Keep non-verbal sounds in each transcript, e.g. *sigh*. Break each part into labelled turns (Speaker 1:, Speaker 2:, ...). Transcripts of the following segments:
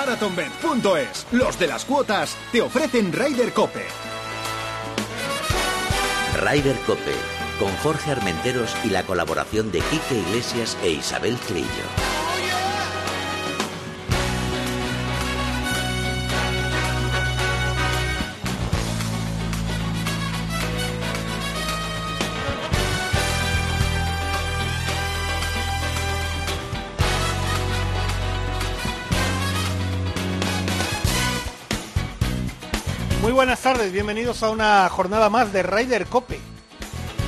Speaker 1: Marathonbet.es. Los de las cuotas te ofrecen Ryder Cope.
Speaker 2: Ryder Cope, con Jorge Armenteros y la colaboración de Quique Iglesias e Isabel Trillo.
Speaker 3: Tardes, bienvenidos a una jornada más de Ryder Cope.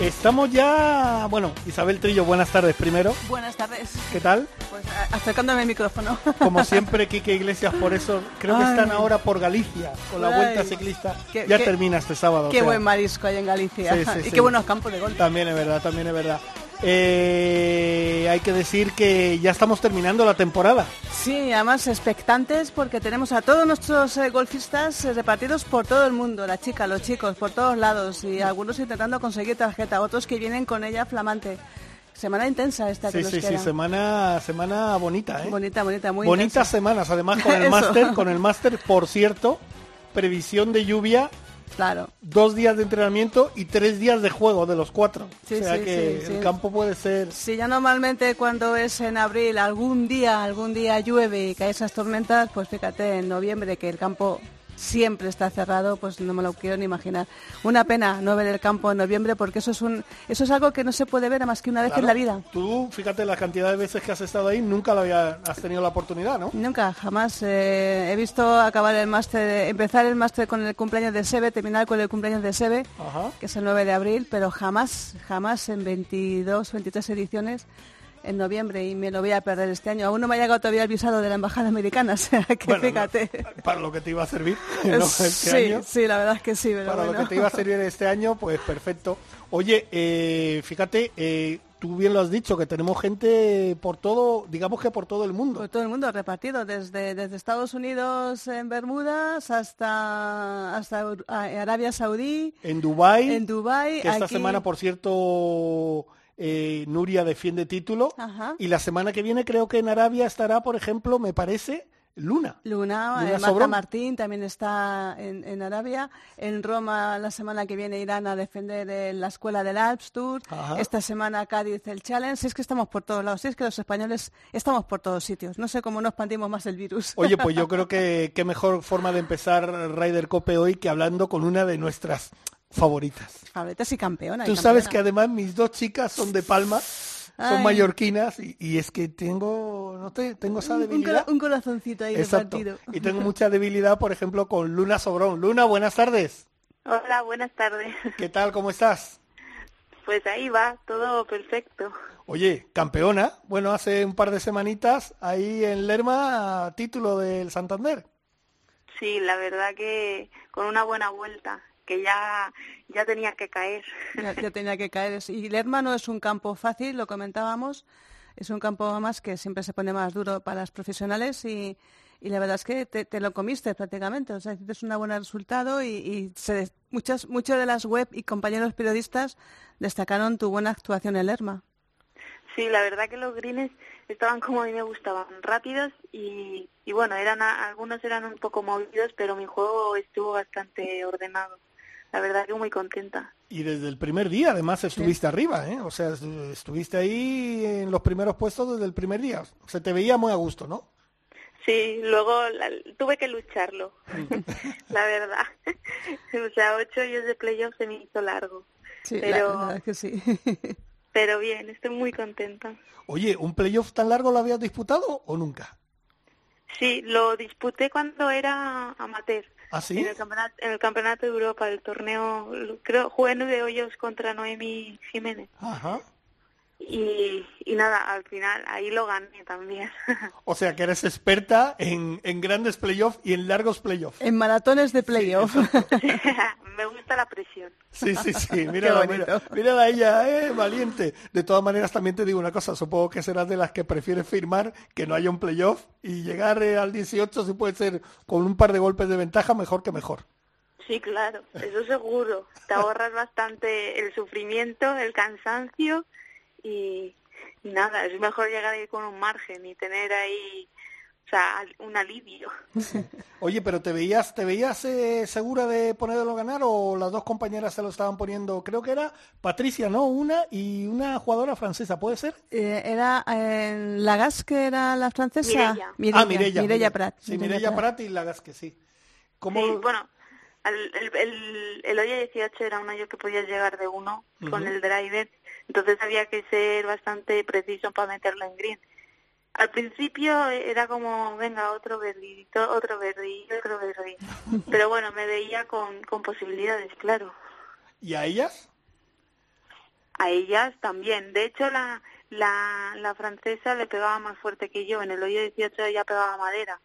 Speaker 3: Estamos ya, bueno, Isabel Trillo, buenas tardes primero.
Speaker 4: Buenas tardes.
Speaker 3: ¿Qué tal?
Speaker 4: Pues acercándome el micrófono.
Speaker 3: Como *laughs* siempre, Quique Iglesias, por eso creo que están ahora por Galicia, con la vuelta ciclista. ya termina este sábado.
Speaker 4: Qué buen marisco hay en Galicia. *laughs* y qué buenos campos de golf.
Speaker 3: También es verdad, también es verdad. Eh, hay que decir que ya estamos terminando la temporada.
Speaker 4: Sí, además expectantes porque tenemos a todos nuestros eh, golfistas eh, repartidos por todo el mundo, la chica, los chicos, por todos lados y algunos intentando conseguir tarjeta, otros que vienen con ella flamante. Semana intensa esta que
Speaker 3: sí, sí, sí, semana, semana bonita, ¿eh?
Speaker 4: Bonita, bonita, muy
Speaker 3: Bonitas semanas, además con *laughs* el máster, con el máster, por cierto, previsión de lluvia
Speaker 4: Claro.
Speaker 3: Dos días de entrenamiento y tres días de juego de los cuatro. o sea que el campo puede ser...
Speaker 4: Sí, ya normalmente cuando es en abril, algún día, algún día llueve y cae esas tormentas, pues fíjate, en noviembre que el campo siempre está cerrado, pues no me lo quiero ni imaginar. Una pena no ver el campo en noviembre porque eso es un eso es algo que no se puede ver más que una vez en la vida.
Speaker 3: Tú, fíjate la cantidad de veces que has estado ahí, nunca lo había, has tenido la oportunidad, ¿no?
Speaker 4: Nunca, jamás. Eh, he visto acabar el máster, empezar el máster con el cumpleaños de Sebe, terminar con el cumpleaños de Sebe, que es el 9 de abril, pero jamás, jamás en 22, 23 ediciones en noviembre y me lo voy a perder este año. Aún no me ha llegado todavía el visado de la embajada americana, *laughs* o sea que fíjate.
Speaker 3: para lo que te iba a servir *laughs* este sí,
Speaker 4: Sí, la verdad es que sí.
Speaker 3: para lo que te iba a servir este año, pues perfecto. Oye, eh, fíjate, eh, tú bien lo has dicho, que tenemos gente por todo, digamos que por todo el mundo.
Speaker 4: Por todo el mundo, repartido, desde, desde Estados Unidos en Bermudas hasta, hasta Arabia Saudí.
Speaker 3: En Dubái.
Speaker 4: En Dubái.
Speaker 3: Que esta semana, por cierto eh, Nuria defiende título. Y la semana que viene creo que en Arabia estará, por ejemplo, me parece, Luna.
Speaker 4: Luna, Luna eh, Marta Martín también está en, Arabia. En Roma la semana que viene irán a defender eh, la escuela del Alps Tour. Esta semana Cádiz el Challenge. Es que estamos por todos lados. Es que los españoles estamos por todos sitios. No sé cómo nos expandimos más el virus.
Speaker 3: Oye, pues yo *laughs* creo que qué mejor forma de empezar Ryder Cope hoy que hablando con una de nuestras favoritas.
Speaker 4: Favoritas y campeonas.
Speaker 3: Tú sabes que además mis dos chicas son de Palma, son mallorquinas y, es que tengo, no te, tengo esa debilidad.
Speaker 4: Un, corazoncito ahí de partido.
Speaker 3: Y tengo mucha debilidad, por ejemplo, con Luna Sobrón. Luna, buenas tardes.
Speaker 5: Hola, buenas tardes.
Speaker 3: ¿Qué tal? ¿Cómo estás?
Speaker 5: Pues ahí va, todo perfecto.
Speaker 3: Oye, campeona, bueno, hace un par de semanitas ahí en Lerma, título del Santander.
Speaker 5: Sí, la verdad que con una buena vuelta que ya, ya tenía que caer.
Speaker 4: Ya, *laughs* tenía que caer. Y Lerma no es un campo fácil, lo comentábamos, es un campo más que siempre se pone más duro para los profesionales y, y la verdad es que te, lo comiste prácticamente. O sea, hiciste un buen resultado y, y se, muchas, muchas de las web y compañeros periodistas destacaron tu buena actuación en Lerma.
Speaker 5: Sí, la verdad que los greens estaban como a mí me gustaban, rápidos y, y bueno, eran algunos eran un poco movidos, pero mi juego estuvo bastante ordenado la verdad que muy contenta.
Speaker 3: Y desde el primer día, además, estuviste arriba, ¿eh? O sea, estuviste ahí en los primeros puestos desde el primer día. Se te veía muy a gusto, ¿no?
Speaker 5: Sí, luego tuve que lucharlo, *laughs* la verdad. o sea, ocho años de playoff se me hizo largo.
Speaker 4: Sí, pero, que sí. *laughs*
Speaker 5: pero bien, estoy muy contenta.
Speaker 3: Oye, ¿un playoff tan largo lo habías disputado o nunca?
Speaker 5: Sí, lo disputé cuando era amateur.
Speaker 3: ¿Ah, sí?
Speaker 5: En el campeonato, en el campeonato de Europa, el torneo, creo, jugué nueve hoyos contra Noemi Jiménez.
Speaker 3: Ajá.
Speaker 5: Y, y, nada, al final ahí lo gané también. *laughs*
Speaker 3: O sea que eres experta en, en grandes playoffs y en largos playoffs.
Speaker 4: En maratones de playoff. *laughs* *laughs*
Speaker 5: Me gusta la presión.
Speaker 3: Sí, sí, sí, mira, mira, mira a ella, eh, valiente. De todas maneras también te digo una cosa, supongo que serás de las que prefieres firmar que no haya un playoff y llegar eh, al 18 si puede ser con un par de golpes de ventaja, mejor que mejor.
Speaker 5: Sí, claro, eso seguro. Te ahorras bastante el sufrimiento, el cansancio y, nada, es mejor llegar ahí con un margen y tener ahí o sea, un alivio. *laughs*
Speaker 3: Oye, pero ¿te veías, te veías eh, segura de ponerlo a ganar o las dos compañeras se lo estaban poniendo? Creo que era Patricia, ¿no? Una y una jugadora francesa, ¿puede ser?
Speaker 4: Eh, era eh, Lagas, que era la francesa.
Speaker 5: Mireia.
Speaker 3: ah, Mireia.
Speaker 4: Mireia Prat.
Speaker 3: Sí, Mireia Prat y Lagasque, sí. ¿Cómo...
Speaker 5: Sí, bueno, el, el, el, el hoyo 18 era un hoyo que podías llegar de uno con el driver, entonces había que ser bastante preciso para meterlo en green. Al principio era como, venga, otro verdito, otro verdillo, otro verdillo. *laughs* Pero bueno, me veía con, con posibilidades, claro.
Speaker 3: ¿Y a ellas?
Speaker 5: A ellas también. De hecho, la, la, la francesa le pegaba más fuerte que yo. En el hoyo 18 ella pegaba madera.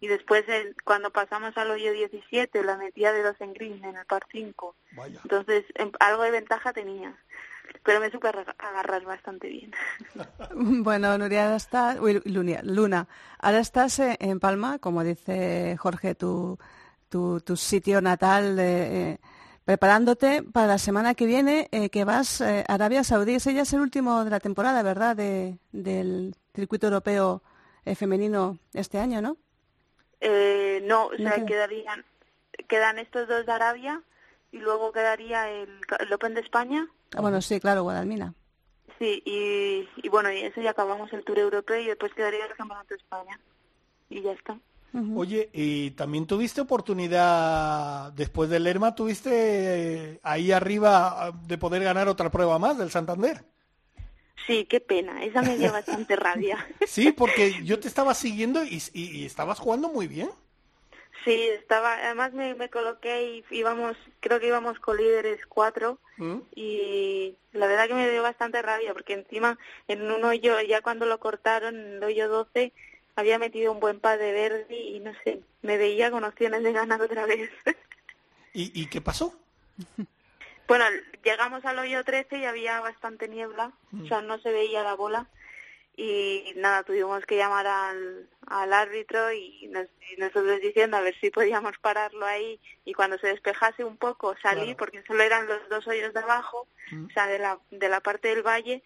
Speaker 5: Y después, el- cuando pasamos al hoyo 17, la metía de dos en green en el par 5.
Speaker 3: Vaya.
Speaker 5: Entonces, em- algo de ventaja tenía. Pero me supe aga- agarrar bastante bien. *laughs*
Speaker 4: Bueno, Nuria, ahora estás, uy, Luna, ahora estás en Palma, como dice Jorge, tu, tu, tu sitio natal, eh, eh, preparándote para la semana que viene, eh, que vas eh, a Arabia Saudí. Ese ya es el último de la temporada, ¿verdad?, de, del circuito europeo eh, femenino este año, ¿no?
Speaker 5: Eh, no, o sea,
Speaker 4: queda.
Speaker 5: quedarían, quedan estos dos de Arabia y luego quedaría el, el Open de España.
Speaker 4: Ah, bueno, sí, claro, Guadalmina.
Speaker 5: Sí, y, y bueno, y eso ya acabamos el Tour Europeo y después quedaría el Campeonato de España. Y ya está.
Speaker 3: Oye, y también tuviste oportunidad, después del Lerma, tuviste eh, ahí arriba ah, de poder ganar otra prueba más del Santander.
Speaker 5: Sí, qué pena, esa me dio bastante rabia.
Speaker 3: Sí, porque yo te estaba siguiendo y, y- y estabas jugando muy bien.
Speaker 5: Sí, estaba, además me, me coloqué y íbamos, creo que íbamos con líderes cuatro
Speaker 3: ¿Mm?
Speaker 5: y la verdad que me dio bastante rabia porque encima en un hoyo, ya cuando lo cortaron, en el hoyo 12, había metido un buen par de verde y no sé, me veía con opciones de ganar otra vez. *laughs*
Speaker 3: ¿Y, y qué pasó?
Speaker 5: bueno, llegamos al hoyo 13 y había bastante niebla, o sea, no se veía la bola y nada, tuvimos que llamar al, al árbitro y, nos- y nosotros diciendo a ver si podíamos pararlo ahí y cuando se despejase un poco salir,
Speaker 3: Claro.
Speaker 5: porque solo eran los dos hoyos de abajo,
Speaker 3: Mm.
Speaker 5: o sea, de la, de la parte del valle,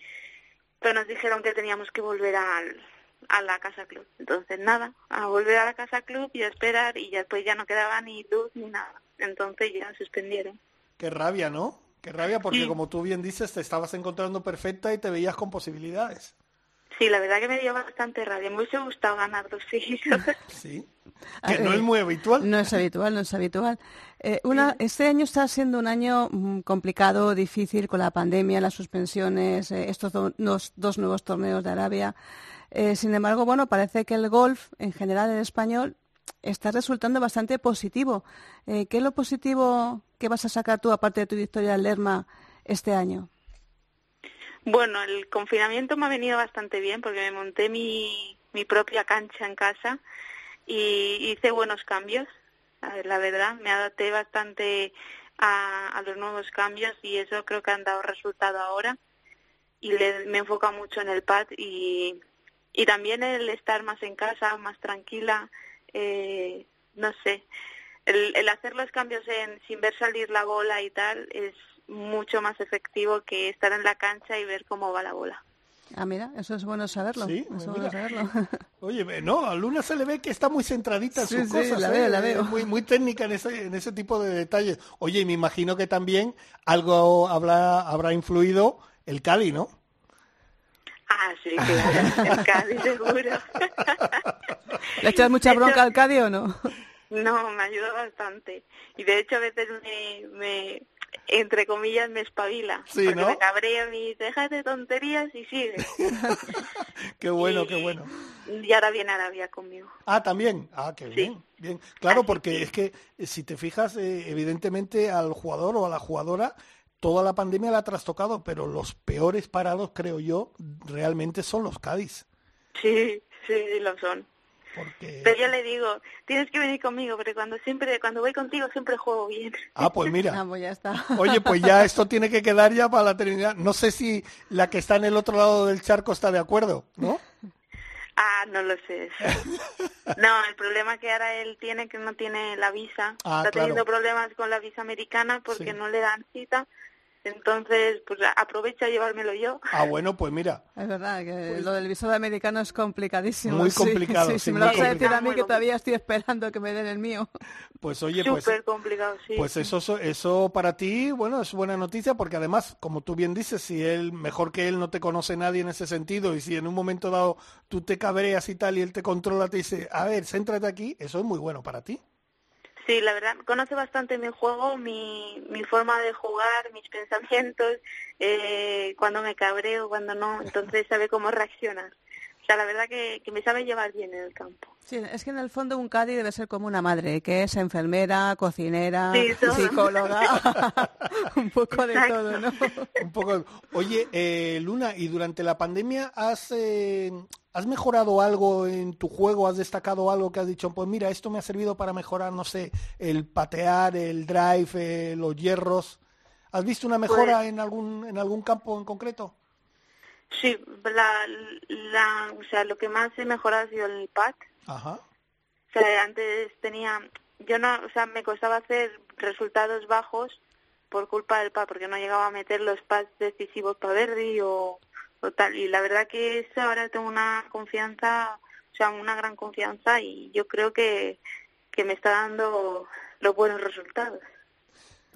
Speaker 5: pero nos dijeron que teníamos que volver al, a la casa club. Entonces, nada, a volver a la casa club y a esperar y ya después ya no quedaba ni luz ni nada. Entonces ya suspendieron.
Speaker 3: Qué rabia, ¿no? Qué rabia porque
Speaker 5: Sí.
Speaker 3: como tú bien dices, te estabas encontrando perfecta y te veías con posibilidades.
Speaker 5: Sí, la verdad que me dio bastante rabia. Me hubiese gustado ganar dos seguidos. *laughs*
Speaker 3: Sí. Que no es muy habitual.
Speaker 4: No es habitual, no es habitual. Eh, una, este año está siendo un año mm, complicado, difícil, con la pandemia, las suspensiones, eh, estos do- dos nuevos torneos de Arabia. Eh, sin embargo, bueno, parece que el golf, en general el español, está resultando bastante positivo. Eh, ¿Qué es lo positivo que vas a sacar tú, aparte de tu victoria en Lerma, este año?
Speaker 5: Bueno, el confinamiento me ha venido bastante bien porque me monté mi, mi propia cancha en casa y hice buenos cambios. La verdad, me adapté bastante a, a los nuevos cambios y eso creo que han dado resultado ahora. Y le- me enfoca mucho en el pad y, y también el estar más en casa, más tranquila, eh, no sé. El, el hacer los cambios en, sin ver salir la bola y tal es mucho más efectivo que estar en la cancha y ver cómo va la bola.
Speaker 4: Ah, mira, eso es bueno saberlo.
Speaker 3: Sí,
Speaker 4: eso es
Speaker 3: mira.
Speaker 4: bueno saberlo. *laughs*
Speaker 3: Oye, ve, no, a Luna se le ve que está muy centradita en
Speaker 4: Sí,
Speaker 3: sus
Speaker 4: sí,
Speaker 3: cosas.
Speaker 4: la
Speaker 3: ¿eh?
Speaker 4: veo, la veo.
Speaker 3: Muy, muy técnica en ese, en ese tipo de detalles. Oye, y me imagino que también algo habrá, habrá influido el Cali, ¿no?
Speaker 5: Ah, sí, claro, el Cádiz seguro. *laughs*
Speaker 4: ¿Le echas mucha bronca al Cádiz o no?
Speaker 5: No, me ayuda bastante. Y de hecho a veces me, me entre comillas, me espabila.
Speaker 3: Sí,
Speaker 5: porque
Speaker 3: ¿no?
Speaker 5: me cabreo y deja de tonterías y sigue. *laughs*
Speaker 3: Qué bueno,
Speaker 5: Y-
Speaker 3: qué bueno.
Speaker 5: Y ahora viene Arabia conmigo.
Speaker 3: Ah, también. Ah, qué bien. bien. Claro, porque es que eh, si te fijas, eh, evidentemente al jugador o a la jugadora, toda la pandemia la ha trastocado, pero los peores parados, creo yo, realmente son los Cádiz.
Speaker 5: Sí, sí, lo son.
Speaker 3: Porque...
Speaker 5: Pero yo le digo, tienes que venir conmigo, porque cuando siempre, cuando voy contigo siempre juego bien.
Speaker 3: Ah, pues mira. *laughs*
Speaker 4: Ah, pues ya está.
Speaker 3: Oye, pues ya esto *laughs* tiene que quedar ya para la eternidad. No sé si la que está en el otro lado del charco está de acuerdo, ¿no?
Speaker 5: Ah, no lo sé. *laughs* No, el problema que ahora él tiene que no tiene la visa.
Speaker 3: Ah,
Speaker 5: Está teniendo
Speaker 3: claro.
Speaker 5: problemas con la visa americana porque
Speaker 3: Sí.
Speaker 5: no le dan cita. Entonces pues aprovecho a llevármelo yo.
Speaker 3: Ah, bueno, pues mira.
Speaker 4: Es verdad que pues lo del visado americano es complicadísimo.
Speaker 3: Muy complicado.
Speaker 4: Sí,
Speaker 3: sí,
Speaker 4: me lo vas a decir a mí que todavía estoy esperando que me den el mío.
Speaker 3: Pues oye, pues,
Speaker 5: Súper complicado, sí.
Speaker 3: Pues eso, eso para ti, bueno, es buena noticia porque además, como tú bien dices, si él, mejor que él, no te conoce nadie en ese sentido y si en un momento dado tú te cabreas y tal y él te controla, te dice, a ver, céntrate aquí, eso es muy bueno para ti.
Speaker 5: Sí, la verdad, conoce bastante mi juego, mi, mi forma de jugar, mis pensamientos, eh, cuando me cabreo, cuando no, *laughs* entonces sabe cómo reaccionar. O sea, la verdad que, que me sabe llevar bien en el campo.
Speaker 4: Sí, es que en el fondo un Cádiz debe ser como una madre, que es enfermera, cocinera,
Speaker 5: Sí,
Speaker 4: psicóloga, *laughs* un poco de
Speaker 5: Exacto.
Speaker 4: todo, ¿no?
Speaker 3: Un poco. Oye, eh, Luna, ¿y durante la pandemia has, eh, has mejorado algo en tu juego? ¿Has destacado algo que has dicho, pues mira, esto me ha servido para mejorar, no sé, el patear, el drive, eh, los hierros? ¿Has visto una mejora
Speaker 5: Pues-
Speaker 3: en algún en algún campo en concreto?
Speaker 5: Sí, la, la, o sea, lo que más he mejorado ha sido el pad.
Speaker 3: Ajá.
Speaker 5: O sea, antes tenía, yo no, o sea, me costaba hacer resultados bajos por culpa del pad, porque no llegaba a meter los pads decisivos para Verdi o, o tal. Y la verdad que eso ahora tengo una confianza, o sea, una gran confianza y yo creo que, que me está dando los buenos resultados.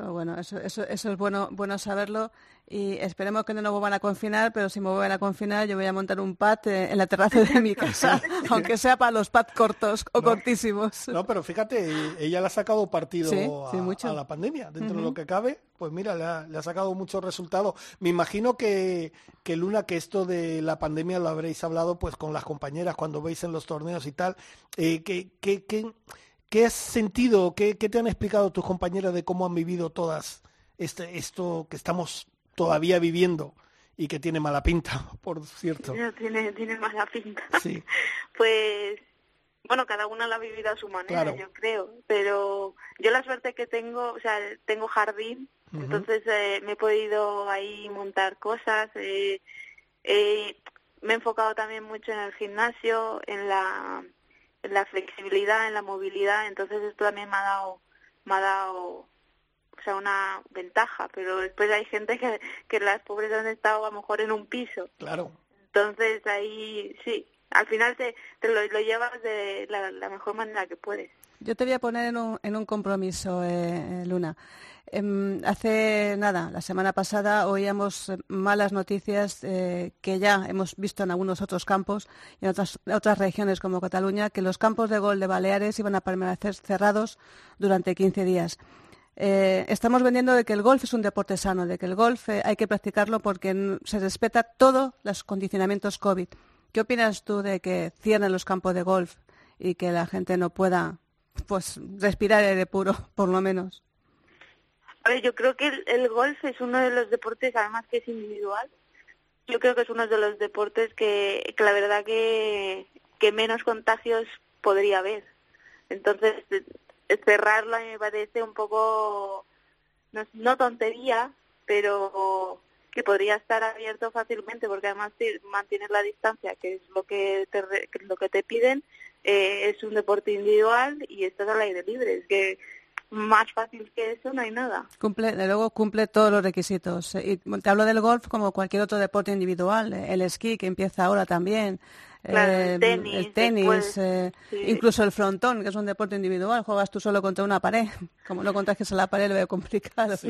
Speaker 4: Pero bueno, eso, eso, eso es bueno, bueno saberlo y esperemos que no nos vuelvan a confinar, pero si me vuelven a confinar yo voy a montar un pad eh, en la terraza de mi *laughs* casa, aunque sea para los pads cortos o cortísimos.
Speaker 3: No, pero fíjate, ella le ha sacado partido
Speaker 4: Sí,
Speaker 3: a,
Speaker 4: sí, mucho.
Speaker 3: a la pandemia, dentro de lo que cabe, pues mira, le ha, le ha sacado muchos resultados. Me imagino que, que Luna, que esto de la pandemia lo habréis hablado pues con las compañeras cuando veis en los torneos y tal, eh, que, que, que- ¿qué has sentido, qué, qué te han explicado tus compañeras de cómo han vivido todas este, esto que estamos todavía viviendo y que tiene mala pinta, *laughs* por cierto?
Speaker 5: No, tiene, tiene mala pinta.
Speaker 3: Sí. *laughs*
Speaker 5: Pues, bueno, cada una la ha vivido a su manera,
Speaker 3: Claro.
Speaker 5: yo creo. Pero yo la suerte que tengo, o sea, tengo jardín, entonces eh, me he podido ahí montar cosas. eh, eh, me he enfocado también mucho en el gimnasio, en la, la flexibilidad, en la movilidad. Entonces esto también me ha dado, me ha dado o sea, una ventaja, pero después hay gente que, que las pobres han estado a lo mejor en un piso
Speaker 3: Claro.
Speaker 5: entonces ahí sí, al final te, te lo, lo llevas de la, la mejor manera que puedes.
Speaker 4: Yo te voy a poner en un, en un compromiso, eh, eh, Luna. Em, hace nada, la semana pasada oíamos eh, malas noticias eh, que ya hemos visto en algunos otros campos y en otras, otras regiones como Cataluña, que los campos de gol de Baleares iban a permanecer cerrados durante 15 días. Eh, estamos vendiendo de que el golf es un deporte sano, de que el golf hay que practicarlo porque se respeta todos los condicionamientos COVID. ¿Qué opinas tú de que cierren los campos de golf y que la gente no pueda pues respirar aire puro, *laughs* por lo menos?
Speaker 5: A ver, yo creo que el, el golf es uno de los deportes, además que es individual, yo creo que es uno de los deportes que, que la verdad que, que menos contagios podría haber. Entonces, cerrarlo me parece un poco, no, no tontería, pero que podría estar abierto fácilmente porque además si mantienes la distancia, que es lo que te, lo que te piden, eh, es un deporte individual y estás al aire libre. Es que más fácil que eso no hay nada.
Speaker 4: Cumple, de luego cumple todos los requisitos. Eh, Y te hablo del golf como cualquier otro deporte individual, el esquí que empieza ahora también,
Speaker 5: Claro, el
Speaker 4: eh,
Speaker 5: tenis,
Speaker 4: el tenis,
Speaker 5: después,
Speaker 4: eh,
Speaker 5: sí.
Speaker 4: incluso el frontón, que es un deporte individual, juegas tú solo contra una pared. *laughs* Como no contagies a la pared, lo veo complicado. *laughs*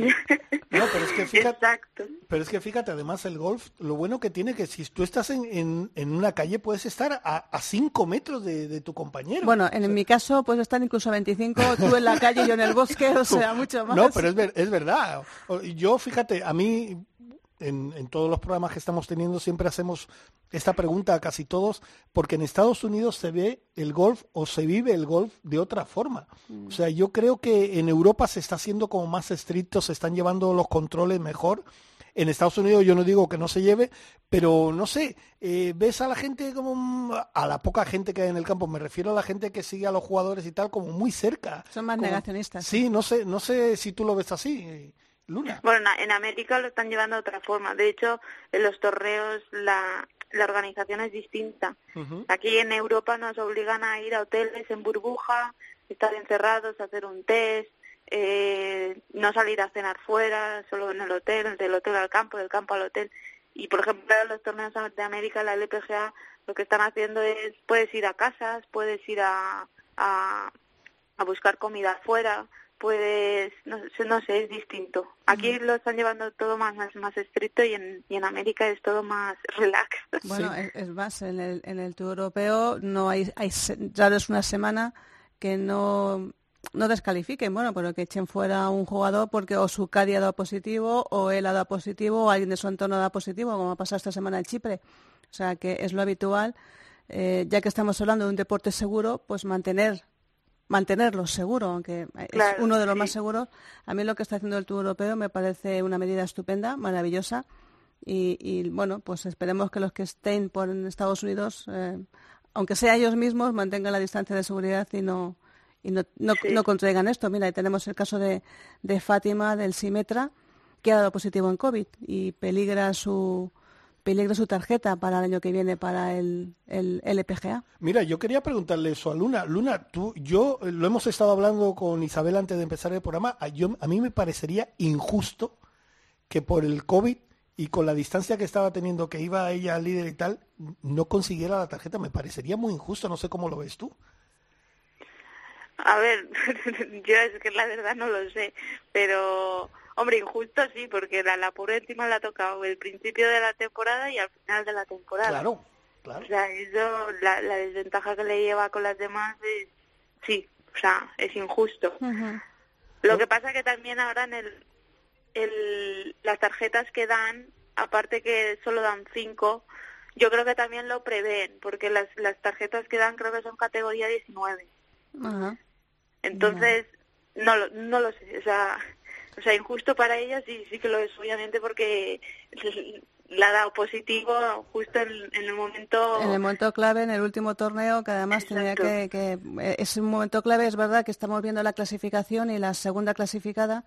Speaker 3: No, pero es que fíjate,
Speaker 5: Exacto.
Speaker 3: Pero es que fíjate, además el golf, lo bueno que tiene que si tú estás en, en, en una calle puedes estar a, a cinco metros de, de tu compañero.
Speaker 4: Bueno, en mi caso puedes estar incluso a 25, tú en la calle y yo en el bosque, *laughs* o sea, mucho más.
Speaker 3: No, pero es, ver- es verdad. Yo, fíjate, a mí, en, en todos los programas que estamos teniendo, siempre hacemos esta pregunta a casi todos, porque en Estados Unidos se ve el golf o se vive el golf de otra forma. O sea, yo creo que en Europa se está haciendo como más estricto, se están llevando los controles mejor. En Estados Unidos yo no digo que no se lleve, pero no sé, eh, ves a la gente como, mm, a la poca gente que hay en el campo, me refiero a la gente que sigue a los jugadores y tal, como muy cerca.
Speaker 4: Son más
Speaker 3: Como-
Speaker 4: negacionistas.
Speaker 3: Sí, no sé, no sé si tú lo ves así, eh, Luna.
Speaker 5: Bueno, en- América lo están llevando de otra forma. De hecho, en los torreos la, la organización es distinta. Aquí en Europa nos obligan a ir a hoteles en burbuja, estar encerrados, hacer un test. eh, no salir a cenar fuera, solo en el hotel, del hotel al campo, del campo al hotel. Y por ejemplo, en los torneos de América, la LPGA, lo que están haciendo es, puedes ir a casas, puedes ir a, a, a buscar comida afuera, puedes, no, no sé, es distinto. Aquí lo están llevando todo más, más, más estricto y en, y en América es todo más *laughs* relax.
Speaker 4: Bueno, es, más, en el, en el Tour Europeo no hay, hay, ya es una semana que no no descalifiquen, bueno, pero que echen fuera a un jugador porque o su Cadi ha dado positivo, o él ha dado positivo, o alguien de su entorno ha dado positivo, como ha pasado esta semana en Chipre. O sea, que es lo habitual. Eh, ya que estamos hablando de un deporte seguro, pues mantener mantenerlo seguro, aunque es uno de los más seguros. A mí lo que está haciendo el Tour Europeo me parece una medida estupenda, maravillosa. Y, bueno, pues esperemos que los que estén por en Estados Unidos, eh, aunque sea ellos mismos, mantengan la distancia de seguridad y no, y no, no, contraigan esto. Mira, ahí tenemos el caso de, de Fátima del Simetra, que ha dado positivo en COVID y peligra su peligra su tarjeta para el año que viene para el, el LPGA.
Speaker 3: Mira, yo quería preguntarle eso a Luna. Luna, tú, yo eh, lo hemos estado hablando con Isabel antes de empezar el programa. A, yo, a mí me parecería injusto que por el COVID y con la distancia que estaba teniendo, que iba ella al líder y tal, no consiguiera la tarjeta. Me parecería muy injusto. No sé cómo lo ves tú.
Speaker 5: A ver, *laughs* yo es que la verdad no lo sé, pero hombre, injusto sí, porque la, la pura encima la ha tocado el principio de la temporada y al final de la temporada.
Speaker 3: Claro, claro.
Speaker 5: O sea, eso, la, la desventaja que le lleva con las demás es, sí, o sea, es injusto. Lo que pasa que también ahora en el, el, las tarjetas que dan, aparte que solo dan cinco, yo creo que también lo prevén, porque las, las tarjetas que dan creo que son categoría 19. Ajá. Entonces, no, no lo sé, o sea, o sea, injusto para ella sí, sí que lo es, obviamente, porque la ha dado positivo justo en, el momento...
Speaker 4: En el momento clave, en el último torneo, que además tenía que, que... Eh, es un momento clave, es verdad que estamos viendo la clasificación y la segunda clasificada,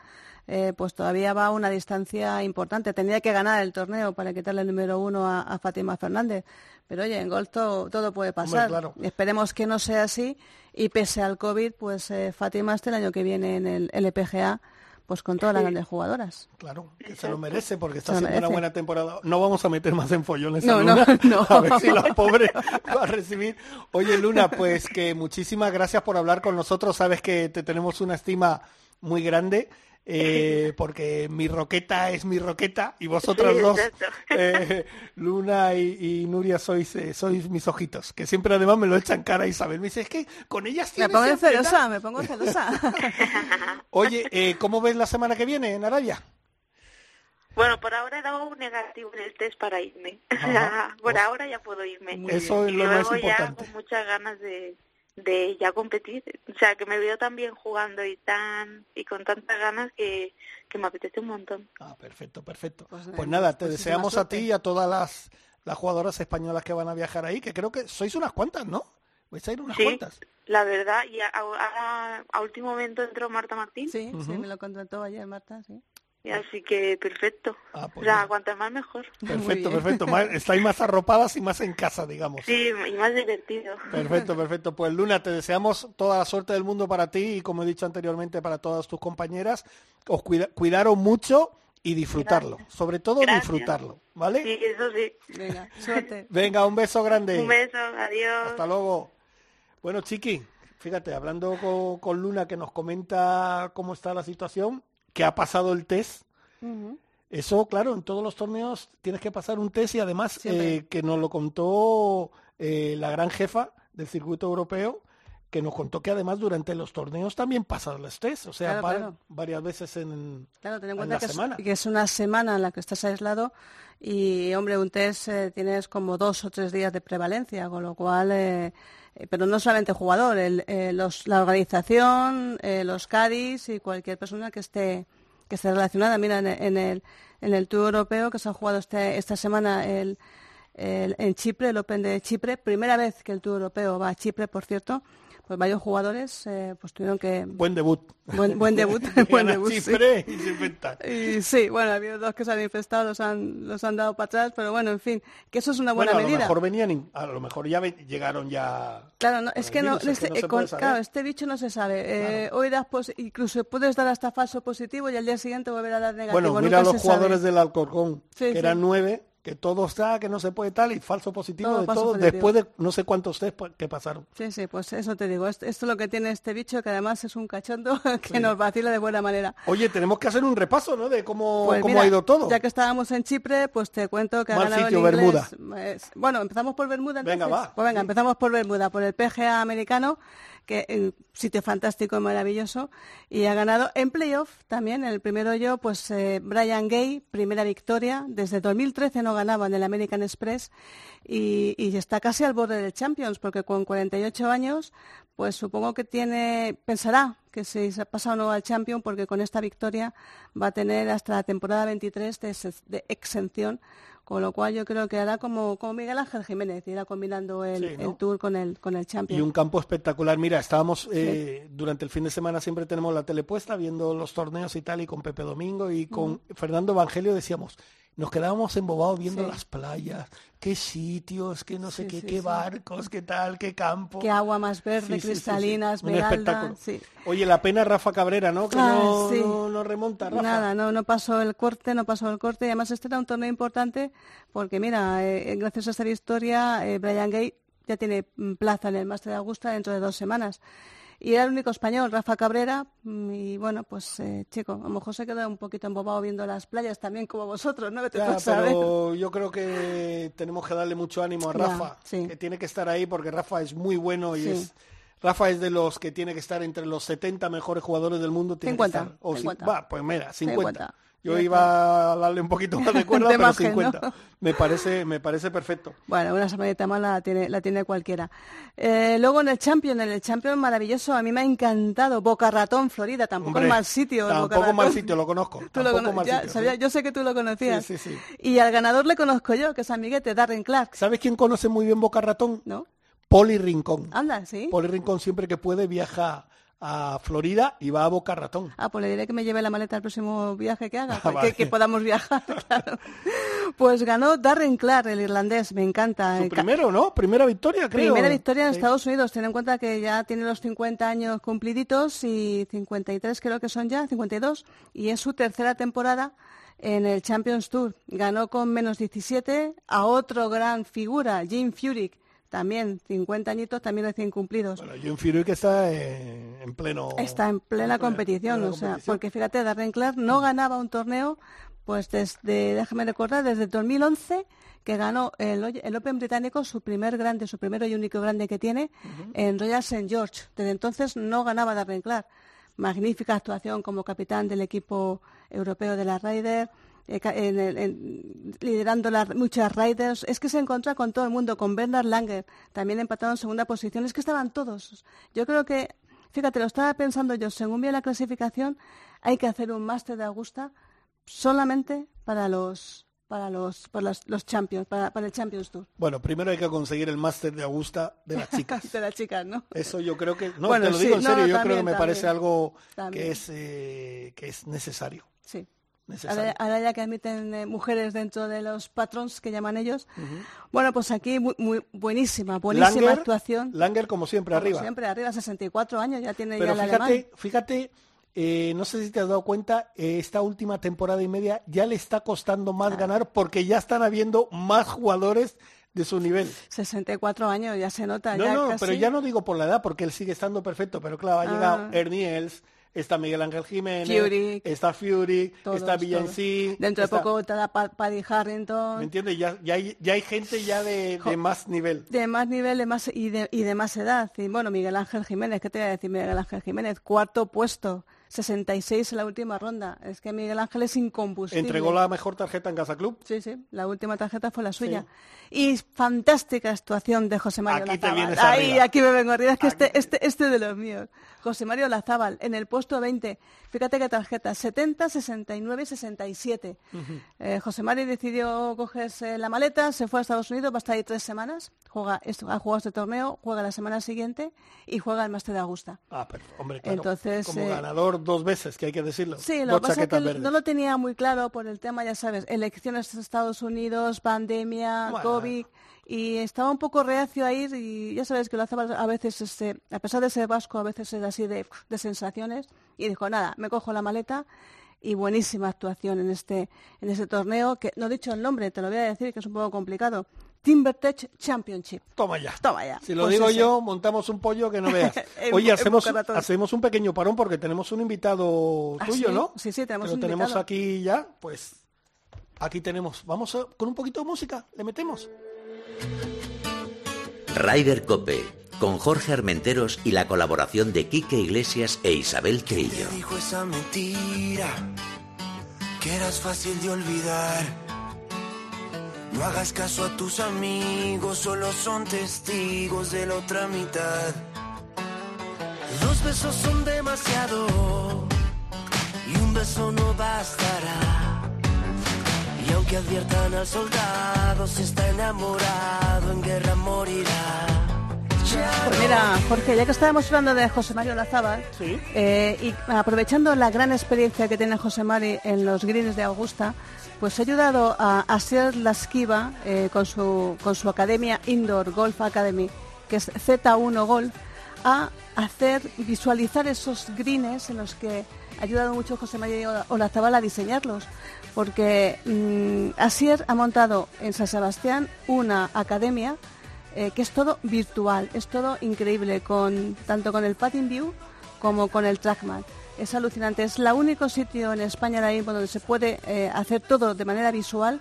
Speaker 4: eh, pues todavía va a una distancia importante. Tendría que ganar el torneo para quitarle el número uno a, Fátima Fernández. Pero oye, en golf todo, puede pasar. Esperemos que no sea así y pese al COVID, pues eh, Fátima este el año que viene en el LPGA pues con todas las grandes jugadoras.
Speaker 3: Claro, que se lo merece porque está haciendo una buena temporada. No vamos a meter más en follones
Speaker 4: no,
Speaker 3: a
Speaker 4: No, *laughs* no.
Speaker 3: A ver si la pobre va a recibir. Oye, Luna, pues que muchísimas gracias por hablar con nosotros. Sabes que te tenemos una estima muy grande eh, *laughs* porque mi roqueta es mi roqueta y vosotras dos, eh, Luna y, Nuria, sois, eh, sois mis ojitos, que siempre además me lo echan cara Isabel. Me dice, es que con ellas
Speaker 4: Me pongo celosa, me pongo celosa. *laughs*
Speaker 3: Oye, eh, ¿cómo ves la semana que viene en Arabia?
Speaker 5: Bueno, por ahora he dado un negativo en el test para irme. *laughs* por ahora ya puedo irme.
Speaker 3: Eso es lo más importante. ya
Speaker 5: con muchas ganas de, de ya competir. O sea, que me veo tan bien jugando y tan y con tantas ganas que, que me apetece un montón.
Speaker 3: Ah, perfecto, perfecto. Pues, pues nada, te deseamos a ti y a todas las, las jugadoras españolas que van a viajar ahí, que creo que sois unas cuantas, ¿no? Vais a ir unas cuantas.
Speaker 5: La verdad, y a, a, último momento entró Marta Martín.
Speaker 4: Sí, sí, me lo contrató ayer Marta, sí.
Speaker 5: Así que perfecto. Ah, pues o sea, cuanto más mejor.
Speaker 3: Perfecto, perfecto. estáis más arropadas y más en casa, digamos.
Speaker 5: Sí, y más divertido.
Speaker 3: Perfecto, perfecto. Pues Luna, te deseamos toda la suerte del mundo para ti y como he dicho anteriormente para todas tus compañeras. Os cuida, cuidaron mucho y disfrutarlo. Sobre todo disfrutarlo, ¿vale?
Speaker 5: Sí, eso sí.
Speaker 4: Venga, suerte.
Speaker 3: Venga, un beso grande.
Speaker 5: Un beso, adiós.
Speaker 3: Hasta luego. Bueno, Chiqui, fíjate, hablando con, con Luna que nos comenta cómo está la situación, que ha pasado el test. Eso, claro, en todos los torneos tienes que pasar un test y además eh, que nos lo contó eh, la gran jefa del circuito europeo, que nos contó que además durante los torneos también pasan los test, o sea, varias veces en,
Speaker 4: claro, ten en, cuenta que Es, que es una semana en la que estás aislado y, hombre, un test eh, tienes como dos o tres días de prevalencia, con lo cual... pero no solamente jugador, el, los, la organización, los CADIS y cualquier persona que esté que esté relacionada. Mira, en, el, en el Tour Europeo que se ha jugado este, esta semana el, en Chipre, el Open de Chipre, primera vez que el Tour Europeo va a Chipre, por cierto, pues varios jugadores eh, pues tuvieron que...
Speaker 3: Buen debut.
Speaker 4: Buen, buen debut, *laughs* buen debut, sí.
Speaker 3: y se.
Speaker 4: Y sí, bueno, ha habido dos que se han infestado, los han, los han dado para atrás, pero bueno, en fin, que eso es una buena
Speaker 3: bueno, a
Speaker 4: medida.
Speaker 3: Lo mejor venían, a lo mejor ya llegaron ya.
Speaker 4: Claro, no, es que no,
Speaker 3: virus, es
Speaker 4: este,
Speaker 3: que no se
Speaker 4: eh, con- claro, este bicho no se sabe. Eh, hoy das pos- incluso puedes dar hasta falso positivo y al día siguiente volver a dar negativo.
Speaker 3: Bueno,
Speaker 4: nunca
Speaker 3: mira a
Speaker 4: se
Speaker 3: los jugadores
Speaker 4: sabe.
Speaker 3: del Alcorcón,
Speaker 4: Sí,
Speaker 3: que eran nueve, que todo está, que no se puede tal, y falso positivo
Speaker 4: Todo
Speaker 3: de todo,
Speaker 4: positivo.
Speaker 3: después de no sé cuántos test pa- que pasaron.
Speaker 4: Sí, sí, pues eso te digo. Esto, esto es lo que tiene este bicho, que además es un cachondo *laughs* que nos vacila de buena manera.
Speaker 3: Oye, tenemos que hacer un repaso, ¿no? De cómo,
Speaker 4: Pues
Speaker 3: cómo
Speaker 4: mira,
Speaker 3: ha ido todo.
Speaker 4: Ya que estábamos en Chipre, pues te cuento que ha
Speaker 3: Mal
Speaker 4: ganado
Speaker 3: sitio,
Speaker 4: el inglés.
Speaker 3: Bermuda.
Speaker 4: bueno, empezamos por Bermuda.
Speaker 3: Venga,
Speaker 4: entonces?
Speaker 3: va,
Speaker 4: Pues venga,
Speaker 3: sí.
Speaker 4: empezamos por Bermuda, por el PGA americano, que eh, sitio fantástico y maravilloso. Y ha ganado en playoff también. El primero yo, pues eh, Brian Gay, primera victoria. Desde 2013 no ganaba en el American Express y, está casi al borde del Champions, porque con 48 años, pues supongo que tiene, pensará que si se ha pasado no al Champion, porque con esta victoria va a tener hasta la temporada 23 de, ex- de exención, con lo cual yo creo que hará como, como Miguel Ángel Jiménez, irá combinando el,
Speaker 3: Sí, ¿no?
Speaker 4: el Tour con el, con el
Speaker 3: Y
Speaker 4: Champion.
Speaker 3: un campo espectacular. Mira, estábamos eh, durante el fin de semana siempre tenemos la tele puesta viendo los torneos y tal y con Pepe Domingo y con Fernando Evangelio decíamos, nos quedábamos embobados viendo
Speaker 4: Sí.
Speaker 3: las playas, qué sitios, qué no sé
Speaker 4: Sí,
Speaker 3: qué,
Speaker 4: sí,
Speaker 3: qué barcos, qué tal, qué campo.
Speaker 4: Qué agua más verde, cristalina,
Speaker 3: Un
Speaker 4: esmeralda.
Speaker 3: espectáculo.
Speaker 4: sí.
Speaker 3: Oye, la pena Rafa Cabrera, ¿no? Que
Speaker 4: Ah,
Speaker 3: no, no, no remonta, Rafa.
Speaker 4: Nada, no, no pasó el corte, no pasó el corte. Y además este era un torneo importante porque, mira, eh, gracias a esta victoria, eh, Brian Gay ya tiene mm, plaza en el Máster de Augusta dentro de dos semanas. Y era el único español, Rafa Cabrera, mm, y bueno, pues eh, chico, a lo mejor se quedó un poquito embobado viendo las playas también como vosotros, ¿no? Tú
Speaker 3: Ya, pero yo creo que tenemos que darle mucho ánimo a
Speaker 4: Ya,
Speaker 3: Rafa,
Speaker 4: sí.
Speaker 3: que tiene que estar ahí porque Rafa es muy bueno y
Speaker 4: Sí.
Speaker 3: es Rafa es de los que tiene que estar entre los 70 mejores jugadores del mundo. Tiene
Speaker 4: 50,
Speaker 3: que estar. O si-
Speaker 4: 50.
Speaker 3: va, pues mira, 50.
Speaker 4: 50.
Speaker 3: Yo iba a darle un poquito más de *laughs* cuerda,
Speaker 4: De
Speaker 3: pero
Speaker 4: margen,
Speaker 3: 50.
Speaker 4: ¿no?
Speaker 3: Me parece, me parece perfecto.
Speaker 4: Bueno, una semanita más la tiene, la tiene cualquiera. Eh, luego en el Champion, en el Champion maravilloso, a mí me ha encantado. Boca Ratón, Florida, tampoco
Speaker 3: Hombre,
Speaker 4: mal sitio.
Speaker 3: Tampoco mal sitio, lo conozco. *laughs*
Speaker 4: Tú lo
Speaker 3: Tampoco
Speaker 4: cono-
Speaker 3: mal
Speaker 4: ya
Speaker 3: sitio,
Speaker 4: sabía-
Speaker 3: sí.
Speaker 4: yo sé que tú lo conocías.
Speaker 3: Sí, sí, sí.
Speaker 4: Y al ganador le conozco yo, que es amiguete, Darren Clark,
Speaker 3: ¿Sabes quién conoce muy bien Boca Ratón?
Speaker 4: ¿no?
Speaker 3: Poli Rincón.
Speaker 4: Anda, ¿sí?
Speaker 3: Poli Rincón siempre que puede viaja a Florida y va a Boca Ratón.
Speaker 4: Ah, pues le diré que me lleve la maleta al próximo viaje que haga, *laughs*
Speaker 3: Ah,
Speaker 4: que,
Speaker 3: vale.
Speaker 4: que podamos viajar. *laughs* claro. Pues ganó Darren Clark, el irlandés, me encanta.
Speaker 3: Su primero, ¿no? Primera victoria, creo.
Speaker 4: Primera victoria en
Speaker 3: Sí.
Speaker 4: Estados Unidos. Ten en cuenta que ya tiene los 50 años cumpliditos y 53 creo que son ya, 52. Y es su tercera temporada en el Champions Tour. Ganó con menos 17 a otro gran figura, Jim Furyk. También 50 añitos, también recién cumplidos.
Speaker 3: Bueno, Fury que está en pleno...
Speaker 4: Está en plena
Speaker 3: en plena-
Speaker 4: competición,
Speaker 3: plena
Speaker 4: o sea,
Speaker 3: competición.
Speaker 4: porque fíjate, Darren Clark no ganaba un torneo, pues desde, déjame recordar, desde 2011 que ganó el Open británico, su primer grande, su primero y único grande que tiene, en Royal St. George. Desde entonces no ganaba Darren Clark. Magnífica actuación como capitán del equipo europeo de la Ryder, eh, en el- en- liderando las, muchas Riders. Es que se encontró con todo el mundo, con Bernard Langer, también empatado en segunda posición. Es que estaban todos. Yo creo que, fíjate, lo estaba pensando yo, según vi la clasificación, hay que hacer un máster de Augusta solamente para los para los para los, los champions, para, para el Champions Tour.
Speaker 3: Bueno, primero hay que conseguir el máster de Augusta de las *laughs* chicas.
Speaker 4: De las chicas, ¿no?
Speaker 3: Eso yo creo que... No,
Speaker 4: Bueno,
Speaker 3: te lo
Speaker 4: sí,
Speaker 3: digo en
Speaker 4: no,
Speaker 3: serio, yo creo que me parece algo
Speaker 4: También.
Speaker 3: que es, eh, que es necesario.
Speaker 4: Sí.
Speaker 3: Necesario.
Speaker 4: Ahora, ya que admiten eh, mujeres dentro de los patrons que llaman ellos. Bueno, pues aquí muy, muy buenísima, buenísima
Speaker 3: Langer,
Speaker 4: actuación.
Speaker 3: Langer como siempre,
Speaker 4: Como
Speaker 3: arriba.
Speaker 4: Siempre arriba, 64 años ya tiene
Speaker 3: Pero
Speaker 4: ya el
Speaker 3: fíjate,
Speaker 4: alemán.
Speaker 3: fíjate, eh, no sé si te has dado cuenta, eh, esta última temporada y media ya le está costando más ganar porque ya están habiendo más jugadores de su nivel.
Speaker 4: 64 años, ya se nota.
Speaker 3: No,
Speaker 4: ya
Speaker 3: no,
Speaker 4: casi.
Speaker 3: pero ya no digo por la edad, porque él sigue estando perfecto, pero claro, ha llegado
Speaker 4: Ah.
Speaker 3: Ernie Els, está Miguel Ángel Jiménez, está Fury,
Speaker 4: Todos,
Speaker 3: está. Villancy,
Speaker 4: Dentro de
Speaker 3: está-
Speaker 4: poco estará Pa- Paddy
Speaker 3: ¿me
Speaker 4: Harrington.
Speaker 3: entiendes? Ya, ya, hay, ya hay gente ya de, de más nivel.
Speaker 4: De más nivel de más, y, de, y de más edad. Y bueno, Miguel Ángel Jiménez, ¿qué te voy a decir Miguel Ángel Jiménez? Cuarto puesto, 66 en la última ronda. Es que Miguel Ángel es incombustible.
Speaker 3: Entregó la mejor tarjeta en Casa Club.
Speaker 4: Sí, sí, la última tarjeta fue la suya. Y fantástica actuación de José Mario
Speaker 3: Aquí te
Speaker 4: Olazábal.
Speaker 3: vienes
Speaker 4: Ahí,
Speaker 3: arriba.
Speaker 4: aquí me vengo arriba. Es que este, este, este de los míos. José Mario Lazábal, en el puesto 20. Fíjate qué tarjeta, 70, 69 y 67. Eh, José Mario decidió cogerse la maleta, se fue a Estados Unidos, va a estar ahí tres semanas, juega, ha jugado este torneo, juega la semana siguiente y juega el Máster de Augusta.
Speaker 3: Ah, pero, hombre, claro.
Speaker 4: Entonces,
Speaker 3: como
Speaker 4: eh,
Speaker 3: ganador dos veces, que hay que decirlo.
Speaker 4: Sí, lo
Speaker 3: Dos
Speaker 4: que pasa es que
Speaker 3: chaquetas
Speaker 4: no lo tenía muy claro por el tema, ya sabes, elecciones de Estados Unidos, pandemia,
Speaker 3: Bueno.
Speaker 4: COVID, y estaba un poco reacio a ir y ya sabes que lo hace a veces, este, a pesar de ser vasco, a veces es así de, de sensaciones, y dijo, nada, me cojo la maleta y buenísima actuación en este, en este torneo, que no he dicho el nombre, te lo voy a decir, que es un poco complicado, TimberTech Championship.
Speaker 3: Toma ya.
Speaker 4: Toma ya.
Speaker 3: Si lo
Speaker 4: Pues
Speaker 3: digo yo, montamos un pollo que no veas. *laughs* Oye, hacemos, hacemos un pequeño parón porque tenemos un invitado
Speaker 4: ¿Ah,
Speaker 3: tuyo,
Speaker 4: sí?
Speaker 3: ¿no?
Speaker 4: Sí, sí, tenemos
Speaker 3: Que lo
Speaker 4: un
Speaker 3: tenemos
Speaker 4: invitado.
Speaker 3: aquí ya, pues aquí tenemos. Vamos a- con un poquito de música, le metemos.
Speaker 2: Ryder Cope, con Jorge Armenteros y la colaboración de Quique Iglesias e Isabel Trillo.
Speaker 6: Te dijo esa mentira que eras fácil de olvidar. No hagas caso a tus amigos, solo son testigos de la otra mitad. Dos besos son demasiado y un beso no bastará. Y aunque adviertan al soldado, si está enamorado, en guerra morirá.
Speaker 4: Pues mira, Jorge, ya que estábamos hablando de José Mario Lazábal,
Speaker 3: Sí.
Speaker 4: eh, y aprovechando la gran experiencia que tiene José Mari en los greens de Augusta, pues ha ayudado a Asier Lasquiva eh, con, su, con su academia Indoor Golf Academy, que es Z1 Golf, a hacer visualizar esos greens en los que ha ayudado mucho José María Olazábal a diseñarlos, porque mm, Asier ha montado en San Sebastián una academia eh, que es todo virtual, es todo increíble, con, tanto con el Pattern View como con el Trackman. Es alucinante, es el único sitio en España ahora mismo donde se puede eh, hacer todo de manera visual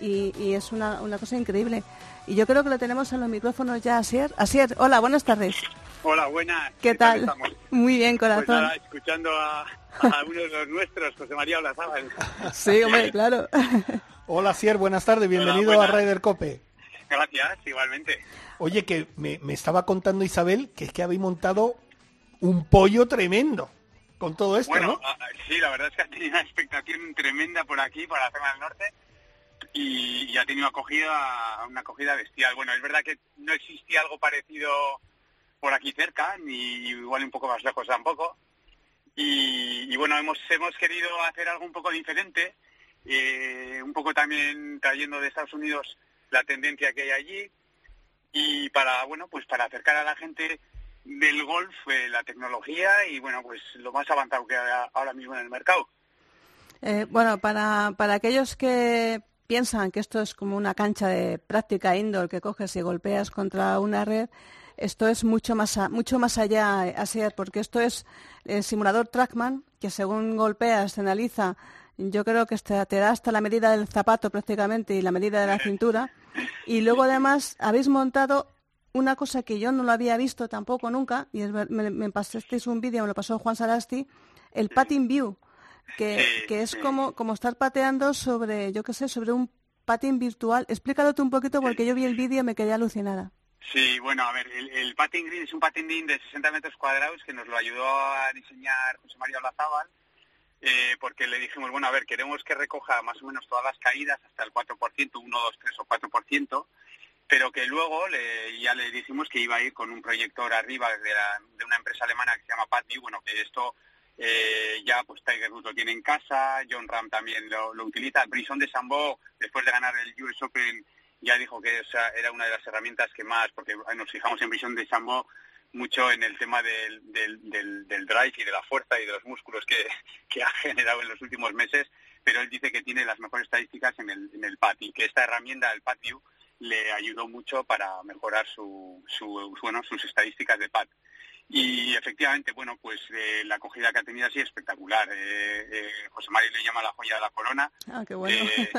Speaker 4: y, y es una, una cosa increíble. Y yo creo que lo tenemos en los micrófonos ya, Asier. Asier, hola, buenas tardes.
Speaker 7: Hola, buenas.
Speaker 4: ¿Qué tal?
Speaker 7: estamos? *laughs*
Speaker 4: Muy bien,
Speaker 7: Pues
Speaker 4: corazón.
Speaker 7: nada, escuchando a, a uno de los nuestros, José María Olazábal. *laughs*
Speaker 4: Sí, hombre, claro.
Speaker 3: Hola, Sier, buenas tardes, bienvenido
Speaker 7: buenas.
Speaker 3: a Ryder Cope.
Speaker 7: Gracias, igualmente.
Speaker 3: Oye, que me, me estaba contando Isabel que es que habéis montado un pollo tremendo con todo esto,
Speaker 7: Bueno,
Speaker 3: ¿no?
Speaker 7: a- a- sí, la verdad es que ha tenido una expectación tremenda por aquí, por la zona del norte, y, y ha tenido acogida, una acogida bestial. Bueno, es verdad que no existía algo parecido por aquí cerca, ni igual un poco más lejos tampoco. Y, y bueno, hemos, hemos querido hacer algo un poco diferente, eh, un poco también trayendo de Estados Unidos la tendencia que hay allí, y para, bueno, pues para acercar a la gente del golf, eh, la tecnología y bueno, pues lo más avanzado que hay ahora mismo en el mercado.
Speaker 4: Eh, bueno, para, para aquellos que piensan que esto es como una cancha de práctica indoor que coges y golpeas contra una red, esto es mucho más, a- mucho más allá, eh, Asier, porque esto es el simulador Trackman, que según golpeas, te analiza, yo creo que hasta- te da hasta la medida del zapato prácticamente y la medida de la cintura. *laughs* Y luego además habéis montado una cosa que yo no lo había visto tampoco nunca, y es me, me pasasteis un vídeo, me lo pasó Juan Sarasti, el Patting View, que,
Speaker 7: Sí,
Speaker 4: que es
Speaker 7: sí.
Speaker 4: como, como estar pateando sobre, yo qué sé, sobre un patín virtual. Explícalo tú un poquito porque yo vi el vídeo y me quedé alucinada.
Speaker 7: Sí, bueno, a ver, el, el patin green es un patin green de 60 metros cuadrados que nos lo ayudó a diseñar José María Olazábal, eh, porque le dijimos, bueno, a ver, queremos que recoja más o menos todas las caídas hasta el 4%, 1, 2, 3 o 4%, pero que luego le- ya le dijimos que iba a ir con un proyector arriba de, una empresa alemana que se llama PatView, bueno, que esto eh, ya pues Tiger Woods lo tiene en casa, John Ram también lo, utiliza, Brisson de Sambo, después de ganar el US Open, ya dijo que esa era una de las herramientas que más, porque nos fijamos en Brisson de Sambo mucho en el tema del, del, del, drive y de la fuerza y de los músculos que, *laughs* que ha generado en los últimos meses, pero él dice que tiene las mejores estadísticas en el, en que esta herramienta, el PATView, le ayudó mucho para mejorar su, su, bueno, sus estadísticas de PAT. Y efectivamente, bueno, pues eh, la acogida que ha tenido así espectacular. Eh, eh, José María le llama la joya de la corona.
Speaker 4: Ah, qué bueno.
Speaker 7: Eh,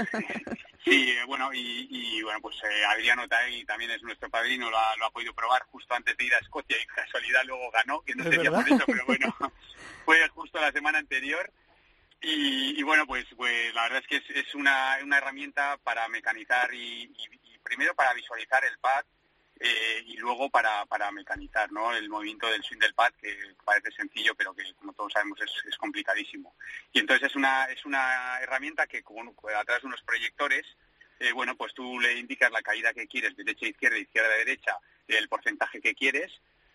Speaker 7: sí, eh, bueno, y, y, bueno, pues eh, Adriano Taegui también es nuestro padrino, lo ha, lo ha podido probar justo antes de ir a Escocia y casualidad luego ganó, que no
Speaker 3: ¿Es
Speaker 7: sería por eso, pero bueno, *laughs* fue justo la semana anterior. Y, y bueno, pues, pues la verdad es que es, es una, una herramienta para mecanizar y primero para visualizar el pad eh, y luego para, para mecanizar ¿no? el movimiento del swing del pad, que parece sencillo, pero que como todos sabemos es, complicadísimo. Y entonces es una, es una herramienta que con, a de unos proyectores eh, bueno, pues tú le indicas la caída que quieres, derecha, izquierda, izquierda, derecha, el porcentaje que quieres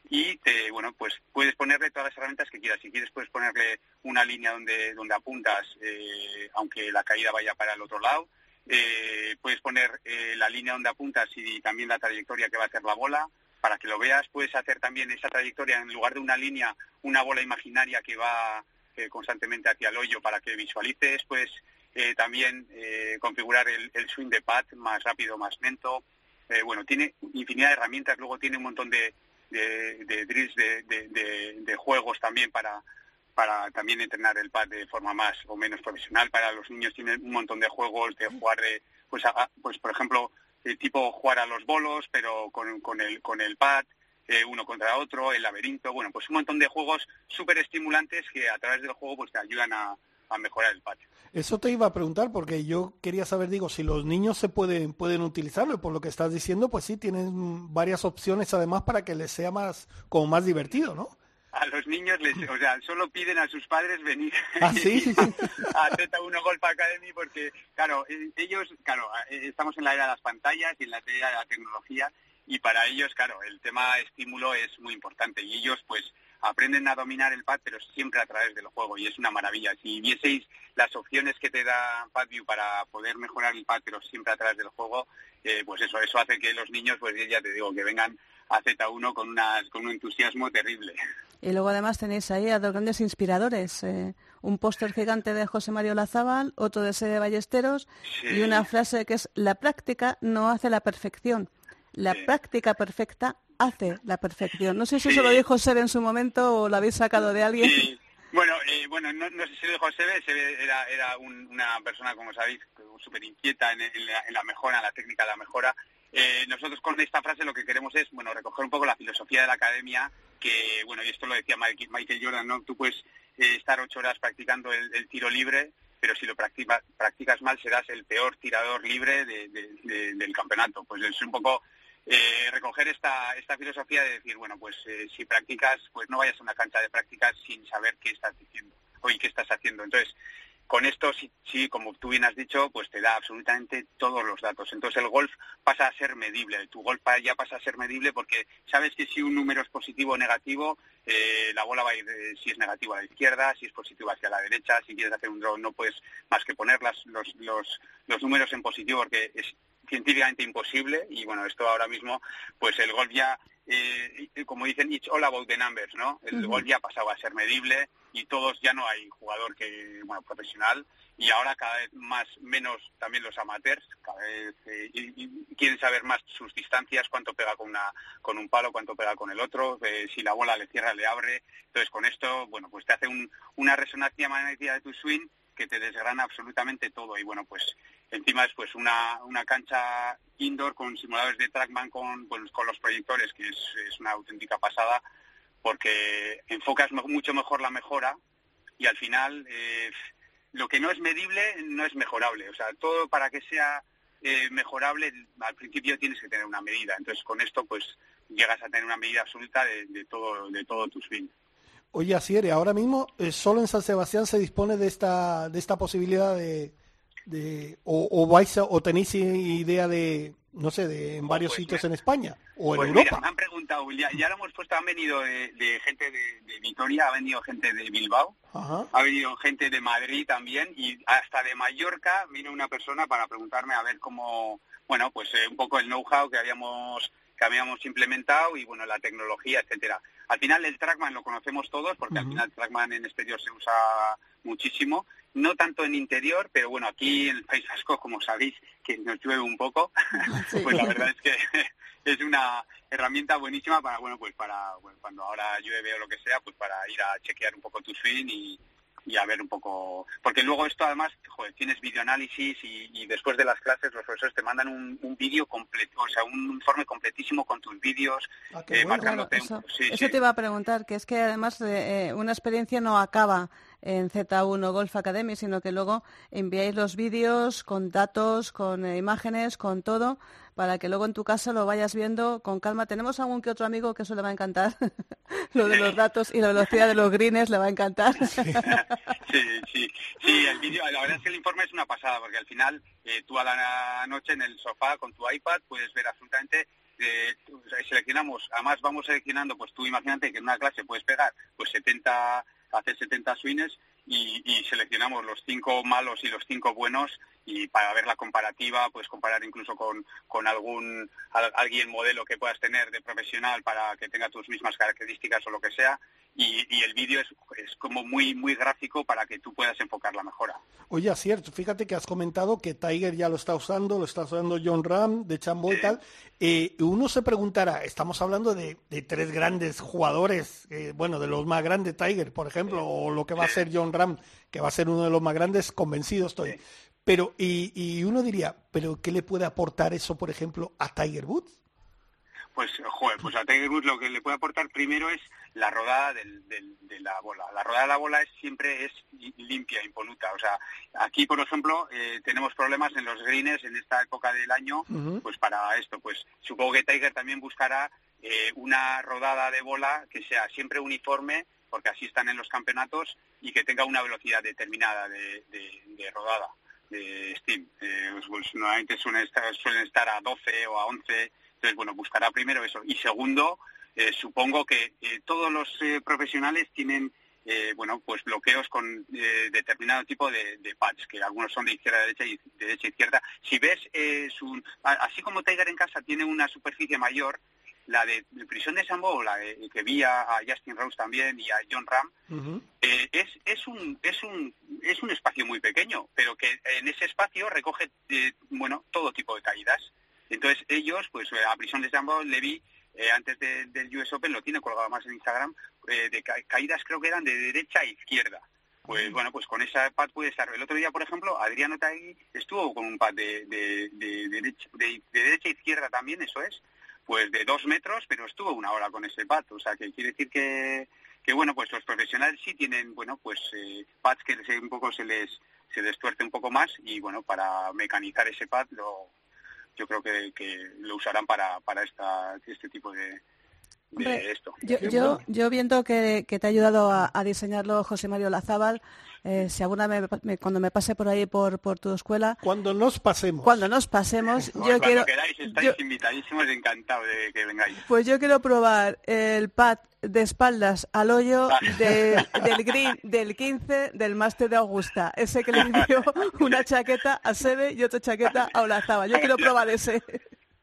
Speaker 7: y te, bueno, pues puedes ponerle todas las herramientas que quieras. Si quieres puedes ponerle una línea donde, donde apuntas, eh, aunque la caída vaya para el otro lado. Eh, puedes poner eh, la línea donde apuntas y también la trayectoria que va a hacer la bola para que lo veas. Puedes hacer también esa trayectoria en lugar de una línea, una bola imaginaria que va constantemente hacia el hoyo para que visualices. Puedes también configurar el, swing de pad más rápido, más lento. bueno, tiene infinidad de herramientas. Luego tiene un montón de, de, de drills de, juegos también para, para también entrenar el pad de forma más o menos profesional. Para los niños tienen un montón de juegos de jugar de, pues, pues por ejemplo, el tipo jugar a los bolos, pero con, con, el, con el pad, eh, uno contra otro, el laberinto, bueno, pues un montón de juegos súper estimulantes que a través del juego pues te ayudan a, a mejorar el patio.
Speaker 3: Eso te iba a preguntar porque yo quería saber, digo, si los niños se pueden pueden utilizarlo por lo que estás diciendo, pues sí tienen varias opciones además para que les sea más como más divertido, ¿no?
Speaker 7: A los niños les, o sea, solo piden a sus padres venir
Speaker 3: ¿Ah, sí? *laughs*
Speaker 7: a Z1 Golf Academy porque, claro, e, ellos, claro, e, estamos en la era de las pantallas y en la era de la tecnología y para ellos, claro, el tema estímulo es muy importante y ellos, pues, aprenden a dominar el pad, pero siempre a través del juego y es una maravilla. Si vieseis las opciones que te da PadView para poder mejorar el pad, pero siempre a través del juego, eh, pues eso, eso hace que los niños, pues ya te digo, que vengan a Z1 con, unas, con un entusiasmo terrible.
Speaker 4: Y luego además tenéis ahí a dos grandes inspiradores, eh, un póster gigante de José Mario Lazábal, otro de Sede Ballesteros y una frase que es la práctica no hace la perfección. La práctica perfecta hace la perfección. No sé si eso lo dijo Seb en su momento o lo habéis sacado de alguien.
Speaker 7: Bueno, eh, bueno no, sé si lo dijo Sebe, Sebe era, era una persona, como sabéis, súper inquieta en, la, mejora, en la técnica de la mejora. Eh, nosotros con esta frase lo que queremos es, bueno, recoger un poco la filosofía de la academia, que, bueno, y esto lo decía Michael Jordan, ¿no? Tú puedes eh, estar ocho horas practicando el, tiro libre, pero si lo practicas mal serás el peor tirador libre del campeonato. Pues es un poco eh, recoger esta, esta filosofía de decir, bueno, pues si practicas, pues no vayas a una cancha de prácticas sin saber qué estás diciendo o qué estás haciendo. Entonces, con esto, sí, sí, como tú bien has dicho, pues te da absolutamente todos los datos. Entonces el golf pasa a ser medible, tu golf ya pasa a ser medible porque sabes que si un número es positivo o negativo, eh, la bola va a ir, si es negativo a la izquierda, si es positivo hacia la derecha, si quieres hacer un draw no puedes más que poner los, los, los números en positivo porque es científicamente imposible y bueno, esto ahora mismo, pues el golf ya, eh, como dicen, it's all about the numbers, ¿no? El golf ya ha pasado a ser medible y todos ya no hay jugador que, bueno, profesional y ahora cada vez más, menos también los amateurs, cada vez eh, y, quieren saber más sus distancias, cuánto pega con una, con un palo, cuánto pega con el otro, eh, si la bola le cierra, le abre. Entonces con esto, bueno, pues te hace un, una resonancia magnética de tu swing que te desgrana absolutamente todo y bueno, pues Encima es pues una, una cancha indoor con simuladores de trackman con, con los proyectores, que es, una auténtica pasada, porque enfocas mucho mejor la mejora y al final eh, lo que no es medible no es mejorable. O sea, todo para que sea eh, mejorable al principio tienes que tener una medida. Entonces con esto pues llegas a tener una medida absoluta de, todo de todo tu swing.
Speaker 3: Oye, Asiere, ahora mismo eh, solo en San Sebastián se dispone de esta de esta posibilidad de, o, vais o tenéis idea de no sé de en varios pues sitios en España o en
Speaker 7: pues
Speaker 3: Europa.
Speaker 7: me han preguntado ya, lo hemos puesto han venido de, gente de, Vitoria ha venido gente de Bilbao ha venido gente de Madrid también y hasta de Mallorca vino una persona para preguntarme a ver cómo bueno pues eh, un poco el know-how que habíamos que habíamos implementado y bueno la tecnología etcétera. Al final el trackman lo conocemos todos porque al final el trackman en exterior se usa muchísimo no tanto en interior, pero bueno, aquí en el País Vasco, como sabéis, que nos llueve un poco, *laughs* pues la verdad es que *laughs* es una herramienta buenísima para, bueno, pues para cuando ahora llueve o lo que sea, pues para ir a chequear un poco tu swing y, y a ver un poco, porque luego esto además, joder, tienes videoanálisis y, y después de las clases los profesores te mandan un, un vídeo completo, o sea, un informe completísimo con tus vídeos,
Speaker 4: ah, eh, marcándote. eso, te iba a preguntar, que es que además de, eh, una experiencia no acaba en Z1 Golf Academy, sino que luego enviáis los vídeos con datos, con eh, imágenes, con todo, para que luego en tu casa lo vayas viendo con calma. Tenemos algún que otro amigo que eso le va a encantar, *laughs* lo de los datos y la velocidad de los greens le va a encantar. *laughs*
Speaker 7: sí, sí, sí, el la verdad es que el informe es una pasada, porque al final eh, tú a la noche en el sofá con tu iPad puedes ver absolutamente eh, seleccionamos, además vamos seleccionando, pues tú imagínate que en una clase puedes pegar pues 70, hacer 70 swings y, seleccionamos los cinco malos y los cinco buenos y para ver la comparativa, pues comparar incluso con, con algún alguien modelo que puedas tener de profesional para que tenga tus mismas características o lo que sea y, el vídeo es, es, como muy muy gráfico para que tú puedas enfocar la mejora.
Speaker 3: Oye, cierto, fíjate que has comentado que Tiger ya lo está usando, lo está usando John Ram de Chambo y tal. Eh, uno se preguntará, estamos hablando de, tres grandes jugadores, eh, bueno, de los más grandes, Tiger, por ejemplo, o lo que va a ser John Ram, que va a ser uno de los más grandes, convencido estoy. Pero, y, y uno diría, ¿pero qué le puede aportar eso, por ejemplo, a Tiger Woods?
Speaker 7: Pues, joder, pues a Tiger Woods lo que le puede aportar primero es la rodada de la bola. La rodada de la bola es, siempre es limpia, impoluta. O sea, aquí, por ejemplo, eh, tenemos problemas en los greens en esta época del año, pues para esto, pues supongo que Tiger también buscará eh, una rodada de bola que sea siempre uniforme, porque así están en los campeonatos, y que tenga una velocidad determinada de, rodada de Steam. Eh, pues, pues, normalmente suelen estar, suelen estar a 12 o a 11 entonces, bueno, buscará primero eso. Y segundo, eh, supongo que eh, todos los eh, profesionales tienen bueno, pues bloqueos con determinado tipo de, de, pads, que algunos son de izquierda a derecha y de derecha a izquierda. Si ves, su, así como Tiger en casa tiene una superficie mayor, la de, prisión de Sambo, la que vi a, Justin Rose también y a John Ram, es, es, un, es, un, es un espacio muy pequeño, pero que en ese espacio recoge bueno, todo tipo de caídas. Entonces ellos, pues a prisión de Sambo le vi eh, antes del US Open, lo tiene colgado más en Instagram, eh, de caídas creo que eran de derecha a izquierda. Pues bueno, pues con esa pad puede estar. El otro día, por ejemplo, Adriano Taegui estuvo con un pad de, derecha, de, derecha a izquierda también, eso es, pues de dos metros, pero estuvo una hora con ese pad. O sea, que quiere decir que, que bueno, pues los profesionales sí tienen, bueno, pues eh, pads que un poco se les se les tuerce un poco más y bueno, para mecanizar ese pad lo, yo creo que, que lo usarán para, para esta, este tipo de, esto.
Speaker 4: Yo, yo, viendo que, te ha ayudado a, diseñarlo José Mario Lazábal, eh, si alguna vez cuando me pase por ahí por, por tu escuela
Speaker 3: cuando nos pasemos.
Speaker 4: cuando nos pasemos *laughs* yo
Speaker 7: cuando
Speaker 4: quiero
Speaker 7: queráis estáis invitadísimos encantado de que vengáis.
Speaker 4: Pues yo quiero probar el pad de espaldas al hoyo del green del 15 del máster de Augusta. Ese que le *laughs* dio una chaqueta a Sebe y otra chaqueta a Olazábal. Yo quiero probar ese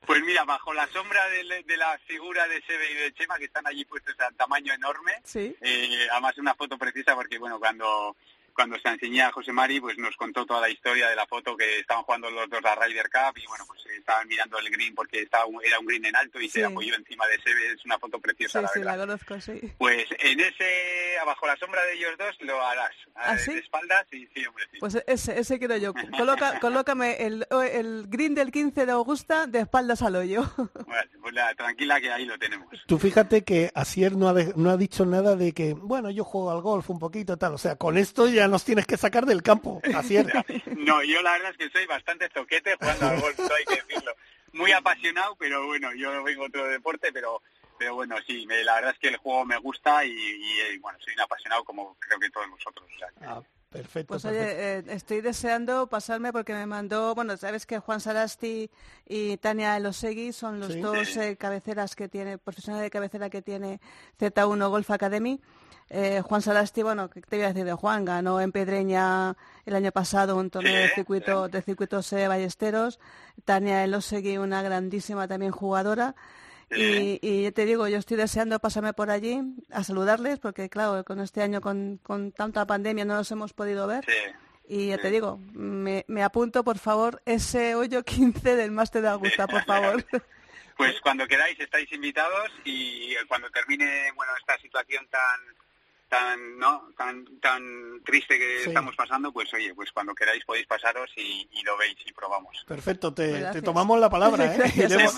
Speaker 7: pues mira, bajo la sombra de, la figura de Sebe y de Chema, que están allí puestos a tamaño enorme,
Speaker 4: ¿Sí?
Speaker 7: eh, además una foto precisa porque, bueno, cuando cuando se enseñé a José Mari, pues nos contó toda la historia de la foto que estaban jugando los dos a Ryder Cup y bueno, pues estaban mirando el green porque estaba era un green en alto y se apoyó encima de ese, es una foto preciosa,
Speaker 4: sí,
Speaker 7: la
Speaker 4: sí,
Speaker 7: verdad.
Speaker 4: la conozco, sí.
Speaker 7: Pues en ese, abajo la sombra de ellos dos, lo harás.
Speaker 4: ¿Ah,
Speaker 7: de espaldas y sí, hombre, sí.
Speaker 4: Pues ese, ese quiero yo. *laughs* Coloca, colócame el, el green del 15 de Augusta de espaldas al hoyo. *laughs*
Speaker 7: Bueno, pues la, tranquila que ahí lo tenemos.
Speaker 3: Tú fíjate que Asier no ha, no ha dicho nada de que, bueno, yo juego al golf un poquito tal. O sea, con esto ya nos tienes que sacar del campo, Asier. *laughs*
Speaker 7: No, yo la verdad es que soy bastante toquete jugando al golf, hay que decirlo. Muy apasionado, pero bueno, yo vengo otro deporte, pero pero bueno, sí, la verdad es que el juego me gusta y, eh, bueno, soy un apasionado como creo que todos vosotros.
Speaker 3: Ah, perfecto.
Speaker 4: Pues oye, eh, estoy deseando pasarme porque me mandó, bueno, sabes que Juan Sarasti y Tania Elosegui son los dos eh, cabeceras que tiene, profesionales de cabecera que tiene Z1 Golf Academy. Eh, Juan Salasti, bueno, ¿qué te voy a decir de Juan? Ganó en Pedreña el año pasado un torneo de circuito de circuitos eh, ballesteros. Tania Elosegui, una grandísima también jugadora. Y, y, te digo, yo estoy deseando pasarme por allí a saludarles, porque claro, con este año, con, con tanta pandemia, no nos hemos podido ver. Y ya te digo, me, me, apunto, por favor, ese hoyo 15 del Máster de Augusta, por favor. *laughs* *laughs*
Speaker 7: Pues cuando queráis estáis invitados y cuando termine bueno esta situación tan tan no tan tan triste que estamos pasando pues oye pues cuando queráis podéis pasaros y, lo veis y probamos.
Speaker 3: Perfecto te, tomamos la palabra *laughs* ¿eh? iremos,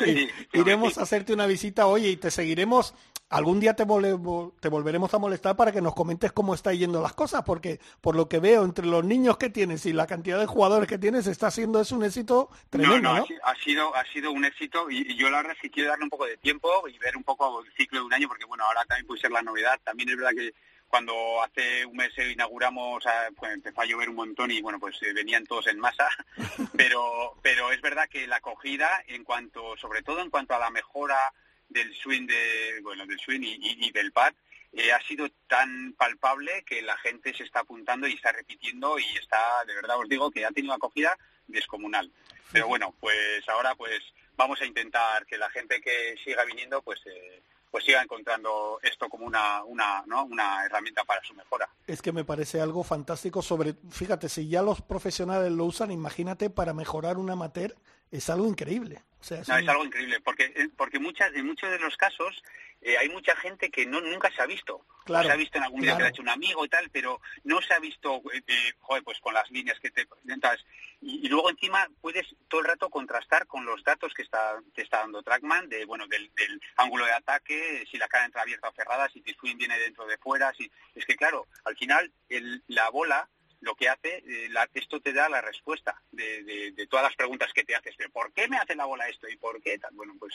Speaker 3: iremos a hacerte una visita oye y te seguiremos. Algún día te, te volveremos a molestar para que nos comentes cómo está yendo las cosas, porque por lo que veo entre los niños que tienes y la cantidad de jugadores que tienes, está siendo es un éxito tremendo,
Speaker 7: ¿no? Ha, sido, ha sido un éxito y, yo la verdad es que quiero darle un poco de tiempo y ver un poco el ciclo de un año, porque bueno, ahora también puede ser la novedad. También es verdad que cuando hace un mes inauguramos, pues empezó a llover un montón y bueno, pues eh, venían todos en masa, *laughs* pero, pero es verdad que la acogida en cuanto, sobre todo en cuanto a la mejora del swing de, bueno, del swing y, del pad, eh, ha sido tan palpable que la gente se está apuntando y está repitiendo y está, de verdad os digo, que ha tenido acogida descomunal. Pero bueno, pues ahora pues vamos a intentar que la gente que siga viniendo pues eh, pues siga encontrando esto como una, una, ¿no? una herramienta para su mejora.
Speaker 3: Es que me parece algo fantástico sobre, fíjate, si ya los profesionales lo usan, imagínate para mejorar un amateur, es algo increíble. O sea,
Speaker 7: es, algo increíble, porque, eh, porque muchas, en muchos de los casos eh, hay mucha gente que no nunca se ha visto. Claro, se ha visto en algún día que le ha hecho un amigo y tal, pero no se ha visto, eh, joder, pues con las líneas que te presentas. Y, luego encima puedes todo el rato contrastar con los datos que está, te está dando Trackman, de, bueno, del, ángulo de ataque, si la cara entra abierta o cerrada, si tu swing viene dentro de fuera. Si... Es que claro, al final el, la bola lo que hace, eh, esto te da la respuesta de, de, todas las preguntas que te haces. Pero ¿por qué me hace la bola esto y por qué? Tal? Bueno, pues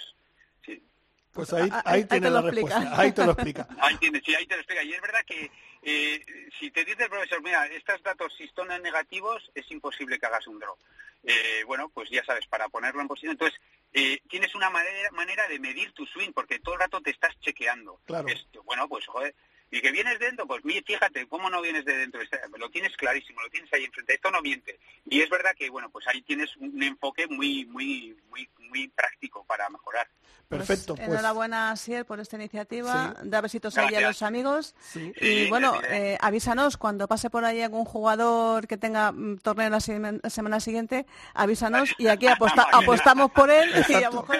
Speaker 7: sí.
Speaker 3: Pues ahí, ahí, tiene la respuesta, ahí te lo explica. *laughs*
Speaker 7: ahí tiene, sí, ahí te lo explica. Y es verdad que eh, si te dice el profesor, mira, estos datos si son negativos, es imposible que hagas un draw. Eh, bueno, pues ya sabes, para ponerlo en posición. Entonces, eh, tienes una manera, manera de medir tu swing, porque todo el rato te estás chequeando.
Speaker 3: Claro.
Speaker 7: bueno, pues joder, y que vienes dentro, pues fíjate, ¿cómo no vienes de dentro? Lo tienes clarísimo, lo tienes ahí enfrente, esto no miente. Y es verdad que, bueno, pues ahí tienes un enfoque muy, muy, muy, muy práctico para mejorar.
Speaker 3: Perfecto.
Speaker 4: Pues, pues, enhorabuena, Sier, por esta iniciativa. Da besitos ahí a los amigos. y bueno, eh, avísanos cuando pase por ahí algún jugador que tenga mm, torneo la semana siguiente, avísanos y aquí apostamos por él y a lo mejor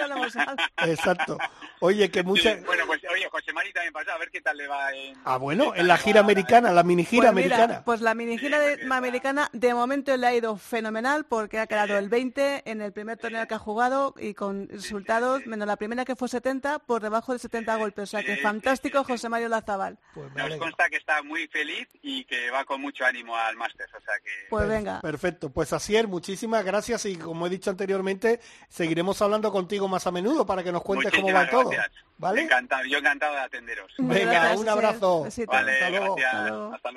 Speaker 3: Exacto. Oye, que mucha...
Speaker 7: bueno, pues oye, José Mari también pasa, a ver qué tal le va en...
Speaker 3: Ah, bueno, en la gira americana, la mini gira
Speaker 4: pues
Speaker 3: americana.
Speaker 4: pues la mini gira americana de momento le ha ido fenomenal porque ha quedado el 20 en el primer torneo que ha jugado y con resultados, menos la primera que fue 70, por debajo de 70 golpes. O sea que fantástico José Mario Lazabal.
Speaker 7: Pues Nos consta que está muy feliz y que va con mucho ánimo al Masters. O sea que...
Speaker 4: Pues venga.
Speaker 3: Perfecto. Pues Asier, muchísimas gracias y como he dicho anteriormente, seguiremos hablando contigo más a menudo para que nos cuentes cómo va todo. ¿Vale?
Speaker 7: Encantado, yo encantado de atenderos.
Speaker 3: Venga, un abrazo.
Speaker 7: Vale, hasta, luego. hasta luego. Hasta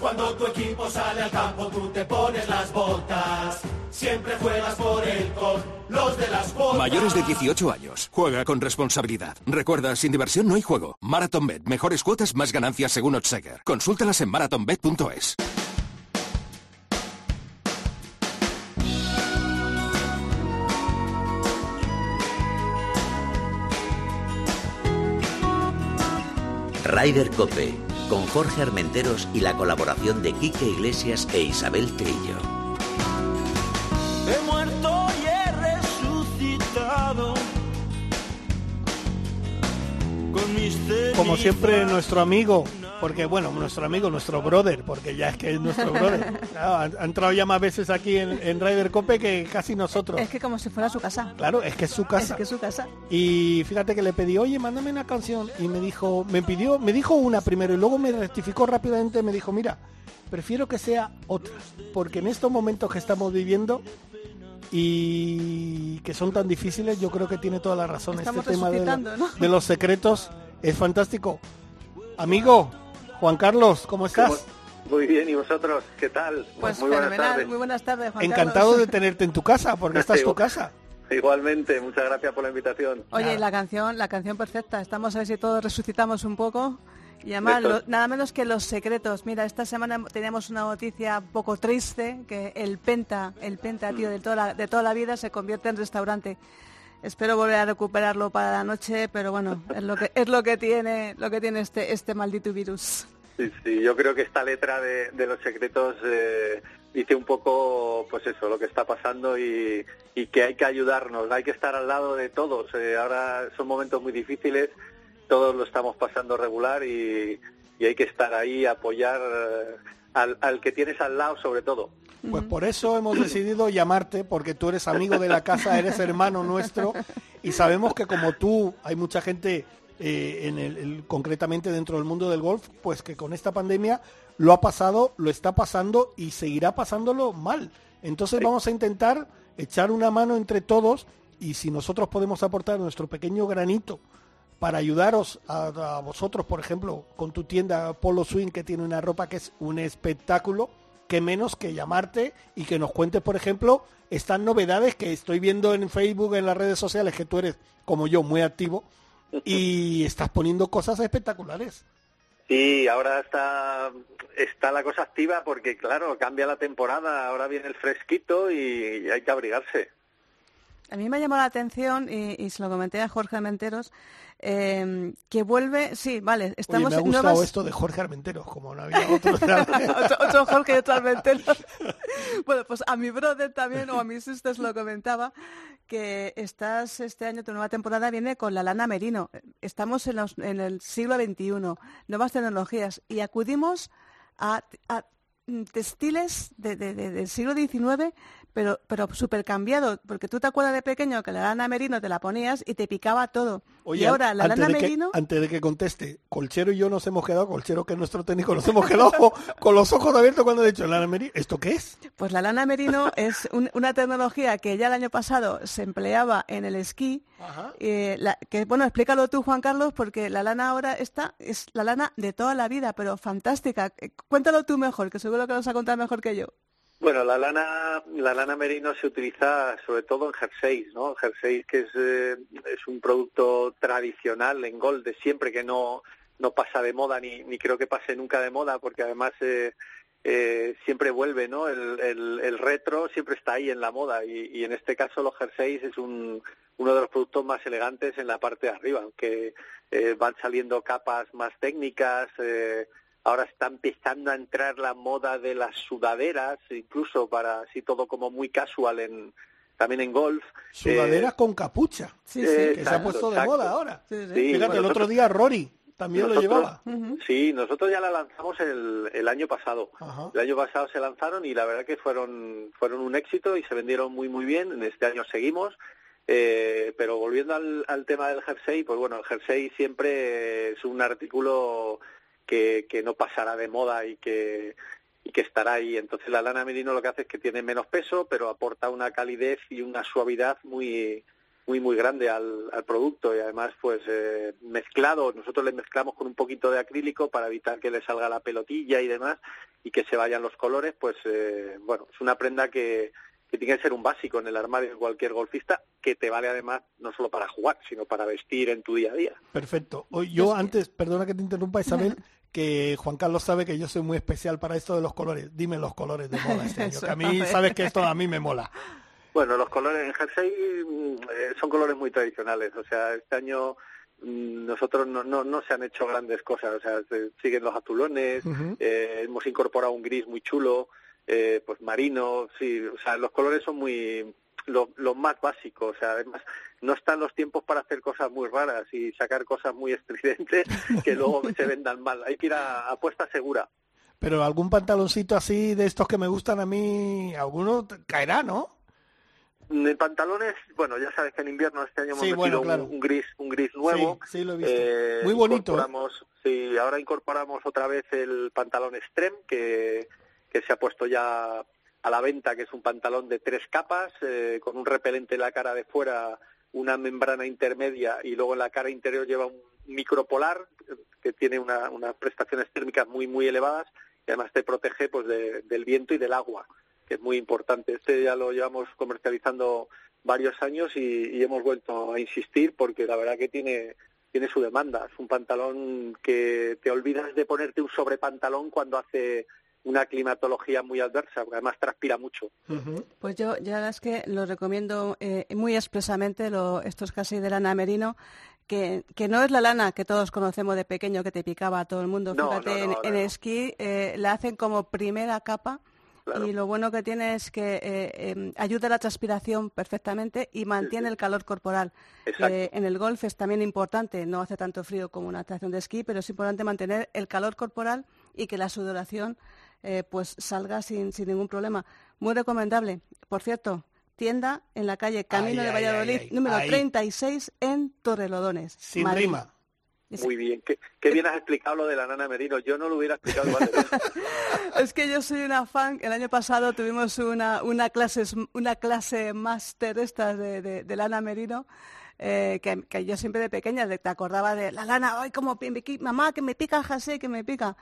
Speaker 6: cuando tu equipo sale al campo, tú te pones las botas. Siempre juegas por el con los de las botas.
Speaker 8: Mayores de 18 años. Juega con responsabilidad. Recuerda, sin diversión no hay juego. MarathonBet. Mejores cuotas, más ganancias según Otsaker. Consúltalas en marathonbet.es.
Speaker 2: Ryder Cope con Jorge Armenteros y la colaboración de Quique Iglesias e Isabel Trillo.
Speaker 6: He muerto y he resucitado.
Speaker 3: Como siempre, nuestro amigo porque bueno, nuestro amigo, nuestro brother, porque ya es que es nuestro brother. *laughs* ha, entrado ya más veces aquí en, en Ryder Cope que casi nosotros.
Speaker 4: Es que como si fuera su casa.
Speaker 3: Claro, es que es su casa.
Speaker 4: Es que es su casa.
Speaker 3: Y fíjate que le pedí, oye, mándame una canción. Y me dijo, me pidió, me dijo una primero y luego me rectificó rápidamente, me dijo, mira, prefiero que sea otra. Porque en estos momentos que estamos viviendo, y que son tan difíciles, yo creo que tiene toda la razón.
Speaker 4: este
Speaker 3: tema de,
Speaker 4: ¿no?
Speaker 3: de, los secretos es fantástico. Amigo, Juan Carlos, ¿cómo estás?
Speaker 9: Muy bien, ¿y vosotros? ¿Qué tal?
Speaker 4: Pues muy buenas tardes. Muy buenas tardes, Juan
Speaker 3: Encantado de tenerte en tu casa, porque esta es tu *laughs* casa.
Speaker 9: Igualmente, muchas gracias por la invitación.
Speaker 4: Oye, la canción, la canción perfecta. Estamos a ver si todos resucitamos un poco. Y además, nada menos que los secretos. Mira, esta semana teníamos una noticia un poco triste, que el Penta, el Penta, tío, de toda la, de toda la vida se convierte en restaurante. Espero volver a recuperarlo para la noche, pero bueno, es lo que es lo que tiene lo que tiene este este maldito virus.
Speaker 9: Sí, sí, yo creo que esta letra de, los secretos eh, dice un poco, pues eso, lo que está pasando y, que hay que ayudarnos, hay que estar al lado de todos. Eh, ahora son momentos muy difíciles, todos lo estamos pasando regular y, hay que estar ahí, apoyar eh, al, al que tienes al lado sobre todo.
Speaker 3: Pues por eso hemos decidido llamarte, porque tú eres amigo de la casa, eres hermano nuestro, y sabemos que como tú hay mucha gente eh, en el, concretamente dentro del mundo del golf, pues que con esta pandemia lo ha pasado, lo está pasando y seguirá pasándolo mal. Entonces vamos a intentar echar una mano entre todos y si nosotros podemos aportar nuestro pequeño granito para ayudaros a, vosotros, por ejemplo, con tu tienda Polo Swing que tiene una ropa que es un espectáculo, que menos que llamarte y que nos cuentes, por ejemplo, estas novedades que estoy viendo en Facebook, en las redes sociales, que tú eres, como yo, muy activo y estás poniendo cosas espectaculares.
Speaker 9: Sí, ahora está, está la cosa activa porque, claro, cambia la temporada, ahora viene el fresquito y hay que abrigarse.
Speaker 4: A mí me ha llamado la atención, y, se lo comenté a Jorge Armenteros, em, que vuelve, sí, vale, estamos
Speaker 3: Oye, me ha gustado esto de Jorge Armenteros, como no había otro. *laughs*
Speaker 4: otro, Jorge y otro Armenteros. *laughs* bueno, pues a mi brother también, o a mis sisters lo comentaba, que estás este año, tu nueva temporada viene con la lana merino. Estamos en, en el siglo XXI, nuevas tecnologías, y acudimos a, textiles del siglo XIX pero, pero súper cambiado, porque tú te acuerdas de pequeño que la lana merino te la ponías y te picaba todo.
Speaker 3: Oye,
Speaker 4: y ahora la lana
Speaker 3: merino... antes de que conteste, Colchero y yo nos hemos quedado, Colchero que es nuestro técnico, nos hemos quedado *laughs* con los ojos abiertos cuando he dicho lana merino. ¿Esto qué es?
Speaker 4: Pues la lana merino *laughs* es una tecnología que ya el año pasado se empleaba en el esquí. Eh, que bueno, explícalo tú, Juan Carlos, porque la lana ahora está, es la lana de toda la vida, pero fantástica. Eh, cuéntalo tú mejor, que seguro que lo vas a contar mejor que yo.
Speaker 9: Bueno, la lana, la lana merino se utiliza sobre todo en jerseys, ¿no? Jerseys que es, eh, es un producto tradicional en gol de siempre que no, no pasa de moda ni, ni creo que pase nunca de moda porque además eh, eh, siempre vuelve, ¿no? El, el, el, retro siempre está ahí en la moda y, y en este caso los jerseys es un, uno de los productos más elegantes en la parte de arriba, aunque eh, van saliendo capas más técnicas. Eh, Ahora está empezando a entrar la moda de las sudaderas, incluso para así todo como muy casual en también en golf.
Speaker 3: Sudaderas eh, con capucha, sí, sí, que se ha puesto de moda ahora. Fíjate, el otro día Rory también lo llevaba.
Speaker 9: Sí, nosotros ya la lanzamos el, el año pasado. El año pasado se lanzaron y la verdad que fueron fueron un éxito y se vendieron muy muy bien. En este año seguimos. Eh, pero volviendo al, al tema del jersey, pues bueno, el jersey siempre es un artículo que, que no pasará de moda y que, y que estará ahí. Entonces la lana merino lo que hace es que tiene menos peso, pero aporta una calidez y una suavidad muy muy muy grande al, al producto y además pues eh, mezclado nosotros le mezclamos con un poquito de acrílico para evitar que le salga la pelotilla y demás y que se vayan los colores pues eh, bueno es una prenda que que tiene que ser un básico en el armario de cualquier golfista, que te vale además no solo para jugar, sino para vestir en tu día a día.
Speaker 3: Perfecto. Yo antes, perdona que te interrumpa Isabel, *laughs* que Juan Carlos sabe que yo soy muy especial para esto de los colores. Dime los colores de moda este año, que a mí sabes que esto a mí me mola.
Speaker 9: Bueno, los colores en jersey mm, eh, son colores muy tradicionales, o sea, este año mm, nosotros no, no, no se han hecho grandes cosas, o sea, siguen los azulones, eh, hemos incorporado un gris muy chulo, eh, pues marino, sí, o sea, los colores son muy lo más básicos, o sea, además no están los tiempos para hacer cosas muy raras y sacar cosas muy estridentes que luego se vendan mal, hay que ir a apuesta segura.
Speaker 3: Pero algún pantaloncito así de estos que me gustan a mí, alguno caerá, ¿no?
Speaker 9: En pantalones, bueno, ya sabes que en invierno este año hemos metido un, gris un gris nuevo.
Speaker 3: Sí, lo he visto. Eh, Muy bonito. ¿eh?
Speaker 9: Sí, ahora incorporamos otra vez el pantalón extreme que que se ha puesto ya a la venta, que es un pantalón de tres capas, eh, con un repelente en la cara de fuera, una membrana intermedia y luego en la cara interior lleva un micropolar que tiene una, unas prestaciones térmicas muy muy elevadas y además te protege pues del viento y del agua, que es muy importante. Este ya lo llevamos comercializando varios años y, y hemos vuelto a insistir porque la verdad que tiene tiene su demanda. Es un pantalón que te olvidas de ponerte un sobrepantalón cuando hace una climatología muy adversa, porque además transpira mucho.
Speaker 4: Pues yo ya es que lo recomiendo eh, muy expresamente, lo, esto es casi de lana merino, que, que, no es la lana que todos conocemos de pequeño que te picaba a todo el mundo. Fíjate, en, esquí eh, la hacen como primera capa. Y lo bueno que tiene es que eh, em, ayuda a la transpiración perfectamente y mantiene el calor corporal. en el golf es también importante, no hace tanto frío como una estación de esquí, pero es importante mantener el calor corporal y que la sudoración eh, pues salga sin, sin ningún problema. Muy recomendable. Por cierto, tienda en la calle Camino
Speaker 3: Ay,
Speaker 4: de Valladolid,
Speaker 3: ay, ay.
Speaker 4: número
Speaker 3: Ahí.
Speaker 4: 36 en Torrelodones.
Speaker 3: Sin
Speaker 4: Madrid.
Speaker 3: rima.
Speaker 9: Muy bien, qué, qué bien has explicado lo de la nana Merino. Yo no lo hubiera explicado igual. *laughs*
Speaker 4: Es que yo soy una fan. El año pasado tuvimos una, una clase una clase máster esta de, de, de Lana Merino. eh, que, que yo siempre de pequeña te acordaba de la lana, ay, como mamá, que me pica el jasé, que me pica.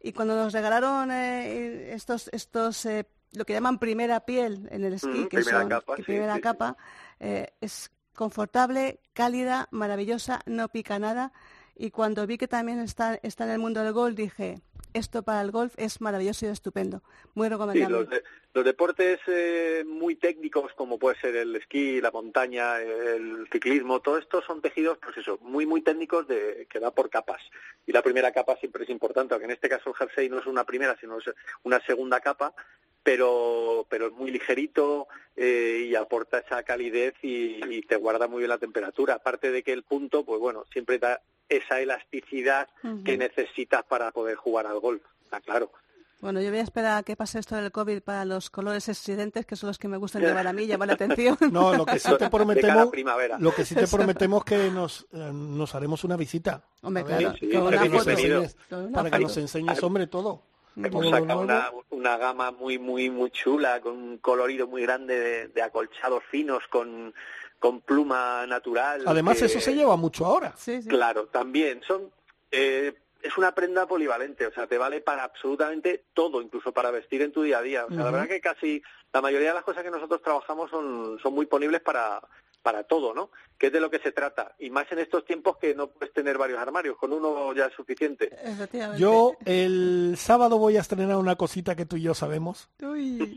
Speaker 4: Y cuando nos regalaron eh, estos, estos eh, lo que llaman primera piel en el esquí,
Speaker 9: Mm,
Speaker 4: que
Speaker 9: primera
Speaker 4: son
Speaker 9: capa,
Speaker 4: que
Speaker 9: sí,
Speaker 4: primera
Speaker 9: sí,
Speaker 4: capa, eh, es confortable, cálida, maravillosa, no pica nada. Y cuando vi que también está, está en el mundo del golf, dije, esto para el golf es maravilloso y estupendo. Muy
Speaker 9: Sí,
Speaker 4: recomendable.
Speaker 9: los, de- los deportes eh, muy técnicos como puede ser el esquí, la montaña, el ciclismo, todo esto son tejidos, pues eso, muy muy técnicos de, que va por capas. Y la primera capa siempre es importante, aunque en este caso el jersey no es una primera, sino es una segunda capa, pero pero es muy ligerito eh, y aporta esa calidez y, y te guarda muy bien la temperatura. Aparte de que el punto, pues bueno, siempre da esa elasticidad
Speaker 4: Ujú.
Speaker 9: que necesitas para poder jugar al golf. Está claro.
Speaker 4: Bueno, yo voy a esperar a que pase esto del COVID para los colores estridentes, que son los que me gustan llevar a mí, llamar la atención. *laughs*
Speaker 3: No, lo que sí te prometemos, lo que sí te prometemos que nos, eh, nos haremos una visita.
Speaker 4: Hombre,
Speaker 3: ver,
Speaker 4: claro,
Speaker 9: sí,
Speaker 4: con
Speaker 3: para
Speaker 4: una
Speaker 3: que nos
Speaker 4: foto.
Speaker 3: enseñes, para que nos enseñes, hombre, todo.
Speaker 9: Hemos sacado una, una gama muy, muy, muy chula, con un colorido muy grande de, de acolchados finos, con, con pluma natural.
Speaker 3: Además,
Speaker 9: que-
Speaker 3: eso se lleva mucho ahora.
Speaker 4: Sí, sí.
Speaker 9: Claro, también son... eh, es una prenda polivalente, o sea, te vale para absolutamente todo, incluso para vestir en tu día a día. O sea, la verdad que casi la mayoría de las cosas que nosotros trabajamos son, son muy ponibles para, para todo, ¿no? Que es de lo que se trata. Y más en estos tiempos que no puedes tener varios armarios, con uno ya es suficiente.
Speaker 4: Efectivamente.
Speaker 3: Yo el sábado voy a estrenar una cosita que tú y yo sabemos
Speaker 4: Uy.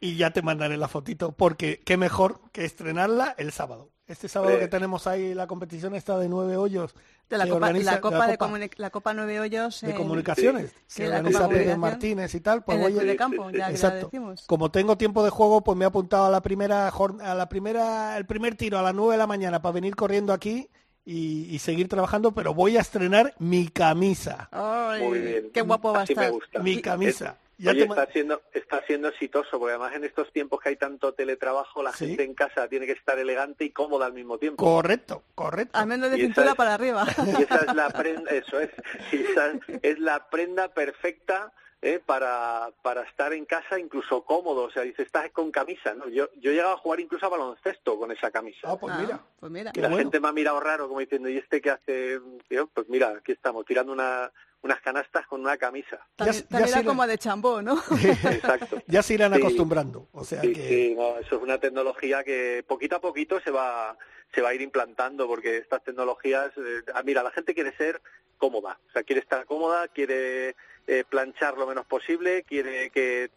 Speaker 3: y ya te mandaré la fotito porque qué mejor que estrenarla el sábado. Este sábado que tenemos ahí la competición esta de nueve hoyos
Speaker 4: De la Copa,
Speaker 3: organiza-
Speaker 4: la Copa de,
Speaker 3: Copa
Speaker 4: comuni- la Copa Nueve Hoyos.
Speaker 3: de
Speaker 4: en-
Speaker 3: comunicaciones
Speaker 4: Sí,
Speaker 3: que
Speaker 4: la
Speaker 3: organiza Pedro. Martínez y tal, pues
Speaker 4: en el
Speaker 3: voy a-
Speaker 4: de campo, ya que la
Speaker 3: Exacto.
Speaker 4: decimos.
Speaker 3: Como tengo tiempo de juego, pues me he apuntado a la primera jorn- a la primera el primer tiro a las 9 de la mañana para venir corriendo aquí y, y seguir trabajando, pero voy a estrenar mi camisa.
Speaker 4: Ay,
Speaker 9: Muy bien.
Speaker 4: Qué guapo va a estar.
Speaker 3: Mi camisa. Ya
Speaker 9: Oye,
Speaker 3: te
Speaker 9: está siendo, está siendo exitoso, porque además en estos tiempos que hay tanto teletrabajo, la
Speaker 3: Sí.
Speaker 9: gente en casa tiene que estar elegante y cómoda al mismo tiempo.
Speaker 3: Correcto, correcto.
Speaker 4: Al menos de
Speaker 9: Y esa
Speaker 4: cintura
Speaker 9: es-
Speaker 4: para arriba. *laughs*
Speaker 9: Y esa es la prenda, eso es, esa es la prenda perfecta ¿eh? para, para estar en casa incluso cómodo. O sea, dice, estás con camisa, ¿no? Yo, yo he llegado a jugar incluso a baloncesto con esa camisa.
Speaker 3: Ah, pues
Speaker 4: Ah,
Speaker 3: mira.
Speaker 4: Pues mira.
Speaker 9: La
Speaker 3: bueno.
Speaker 9: gente me ha mirado raro como diciendo, ¿y este qué hace? Tío, pues mira, aquí estamos, tirando una, unas canastas con una camisa.
Speaker 4: También,
Speaker 3: Ya- ya
Speaker 4: era como de chambó, ¿no? *laughs*
Speaker 9: Exacto. *laughs*
Speaker 3: Ya se irán
Speaker 9: Sí.
Speaker 3: acostumbrando. O sea
Speaker 9: Sí,
Speaker 3: que
Speaker 9: sí, no, eso es una tecnología que poquito a poquito se va se va a ir implantando porque estas tecnologías, eh, ah, mira, la gente quiere ser cómoda, o sea, quiere estar cómoda, quiere eh, planchar lo menos posible, quiere que,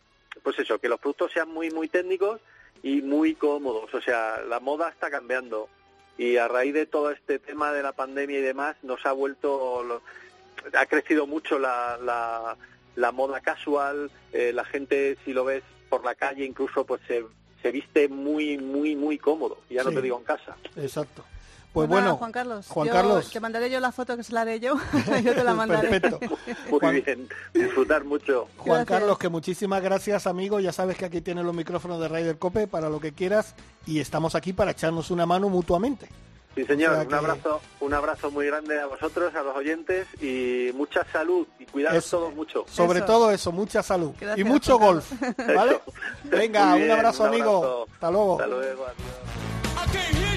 Speaker 9: pues eso, que los productos sean muy muy técnicos y muy cómodos, o sea, la moda está cambiando y a raíz de todo este tema de la pandemia y demás nos ha vuelto lo- ha crecido mucho la, la, la moda casual, eh, la gente si lo ves por la calle incluso pues se, se viste muy muy muy cómodo, ya no te digo en casa.
Speaker 3: exacto. Pues bueno,
Speaker 4: Juan Carlos.
Speaker 3: Juan
Speaker 4: yo
Speaker 3: Carlos.
Speaker 4: Te mandaré yo la foto que se la haré yo. *laughs* *laughs* yo te la mandaré.
Speaker 3: Perfecto. *laughs*
Speaker 9: Muy
Speaker 3: Juan-
Speaker 9: bien, disfrutar mucho.
Speaker 3: Juan
Speaker 4: Gracias.
Speaker 3: Carlos, que muchísimas gracias, amigo. Ya sabes que aquí tienes los micrófonos de Ryder Cope para lo que quieras y estamos aquí para echarnos una mano mutuamente.
Speaker 9: Sí, señor,
Speaker 3: O sea
Speaker 9: un abrazo, un abrazo muy grande a vosotros, a los oyentes y mucha salud y cuidaros
Speaker 3: Eso.
Speaker 9: todos mucho.
Speaker 3: Sobre
Speaker 4: Eso.
Speaker 3: todo eso, mucha salud
Speaker 4: Gracias,
Speaker 3: y mucho golf, ¿vale? *laughs* Venga, un abrazo,
Speaker 9: un
Speaker 3: amigo.
Speaker 9: abrazo.
Speaker 3: Hasta luego.
Speaker 9: Hasta luego, adiós.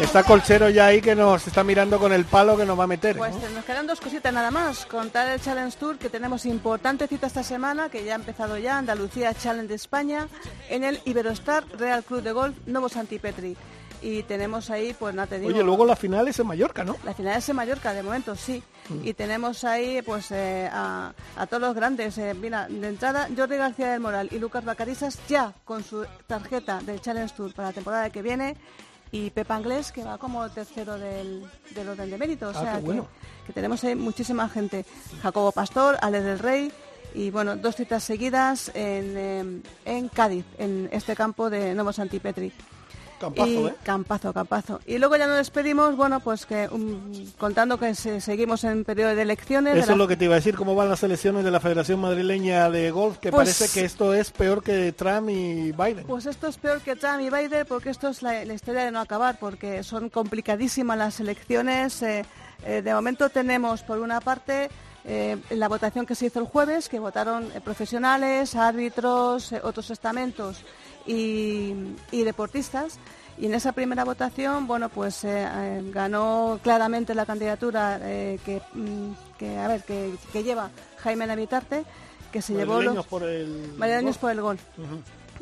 Speaker 3: Está Colchero ya ahí que nos está mirando con el palo que nos va a meter.
Speaker 4: Pues
Speaker 3: ¿no?
Speaker 4: nos quedan dos cositas nada más. Contar el Challenge Tour, que tenemos importante cita esta semana, que ya ha empezado ya, Andalucía Challenge de España, en el Iberostar Real Club de Golf Nuevo Santipetri. Y tenemos ahí, pues nada, te digo...
Speaker 3: Oye, luego la final es en Mallorca, ¿no?
Speaker 4: La final es en Mallorca, de momento sí.
Speaker 3: Mm.
Speaker 4: Y tenemos ahí pues eh, a, a todos los grandes. Eh, mira, de entrada, Jordi García del Moral y Lucas Bacarisas ya con su tarjeta del Challenge Tour para la temporada que viene. Y Pepa Anglés, que va como tercero del, del orden de mérito. O
Speaker 3: Ah,
Speaker 4: sea, que-
Speaker 3: bueno.
Speaker 4: que, tenemos ahí muchísima gente. Jacobo Pastor, Ale del Rey. Y bueno, dos citas seguidas en, eh, en Cádiz, en este campo de Nuevo Santipetri.
Speaker 3: Campazo,
Speaker 4: y,
Speaker 3: ¿eh?
Speaker 4: Campazo, campazo. Y luego ya nos despedimos, bueno, pues que um, contando que se- seguimos en periodo de elecciones. de
Speaker 3: Eso
Speaker 4: la-
Speaker 3: es lo que te iba a decir, cómo van las elecciones de la Federación Madrileña de Golf, que
Speaker 4: Pues-
Speaker 3: parece que esto es peor que Trump y Biden.
Speaker 4: Pues esto es peor que Trump y Biden porque esto es la, la historia de no acabar, porque son complicadísimas las elecciones. eh, eh, de momento tenemos, por una parte, eh, la votación que se hizo el jueves, que votaron eh, profesionales, árbitros, eh, otros estamentos y, y deportistas. Y en esa primera votación, bueno, pues eh, eh, ganó claramente la candidatura eh, que, mm, que, a ver, que, que lleva Jaime Navitarte, que se llevó los
Speaker 3: por el
Speaker 4: por el
Speaker 3: Ujú.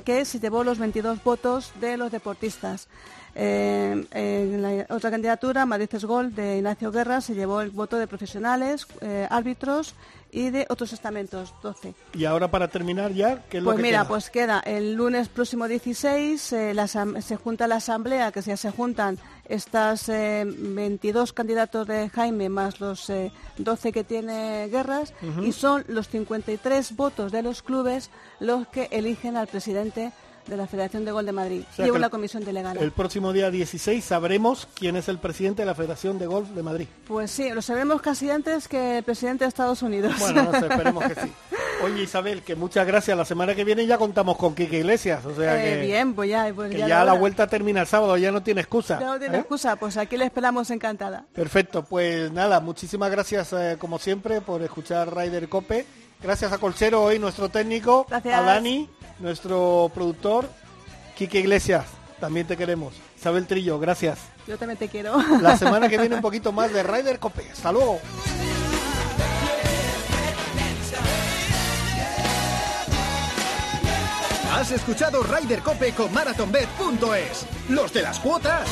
Speaker 4: que se llevó los 22 votos de los deportistas. Eh, en la otra candidatura, Madrid es Gol, de Ignacio Guerra, se llevó el voto de profesionales, eh, árbitros y de otros estamentos, 12.
Speaker 3: Y ahora para terminar ya, ¿qué es lo
Speaker 4: Pues
Speaker 3: que
Speaker 4: mira,
Speaker 3: queda?
Speaker 4: pues queda el lunes próximo 16, eh, la se junta la asamblea, que ya se juntan estas eh, 22 candidatos de Jaime más los eh, 12 que tiene Guerras
Speaker 3: Ujú.
Speaker 4: y son los 53 votos de los clubes los que eligen al presidente de la Federación de Gol de Madrid.
Speaker 3: O sea
Speaker 4: una
Speaker 3: el-
Speaker 4: comisión delegada.
Speaker 3: El próximo día 16 sabremos quién es el presidente de la Federación de Golf de Madrid.
Speaker 4: Pues sí, lo sabremos casi antes que el presidente de Estados Unidos.
Speaker 3: Bueno, no sé, *laughs* esperemos que sí. Oye Isabel, que muchas gracias. La semana que viene ya contamos con Quique Iglesias, o sea
Speaker 4: Eh,
Speaker 3: que,
Speaker 4: bien, pues ya, pues
Speaker 3: que
Speaker 4: ya
Speaker 3: la vuelta termina el sábado, ya no tiene excusa.
Speaker 4: Ya no tiene
Speaker 3: ¿eh?
Speaker 4: excusa, pues aquí le esperamos encantada.
Speaker 3: Perfecto, pues nada, muchísimas gracias eh, como siempre por escuchar Ryder Cope. Gracias a Colchero hoy, nuestro técnico,
Speaker 4: Gracias.
Speaker 3: a Dani, nuestro productor, Quique Iglesias, también te queremos. Isabel Trillo, gracias.
Speaker 4: Yo también te quiero.
Speaker 3: La *laughs* semana que viene un poquito más de Ryder Cope. Hasta luego.
Speaker 1: Has escuchado Ryder Cope con MarathonBet.es. Los de las cuotas.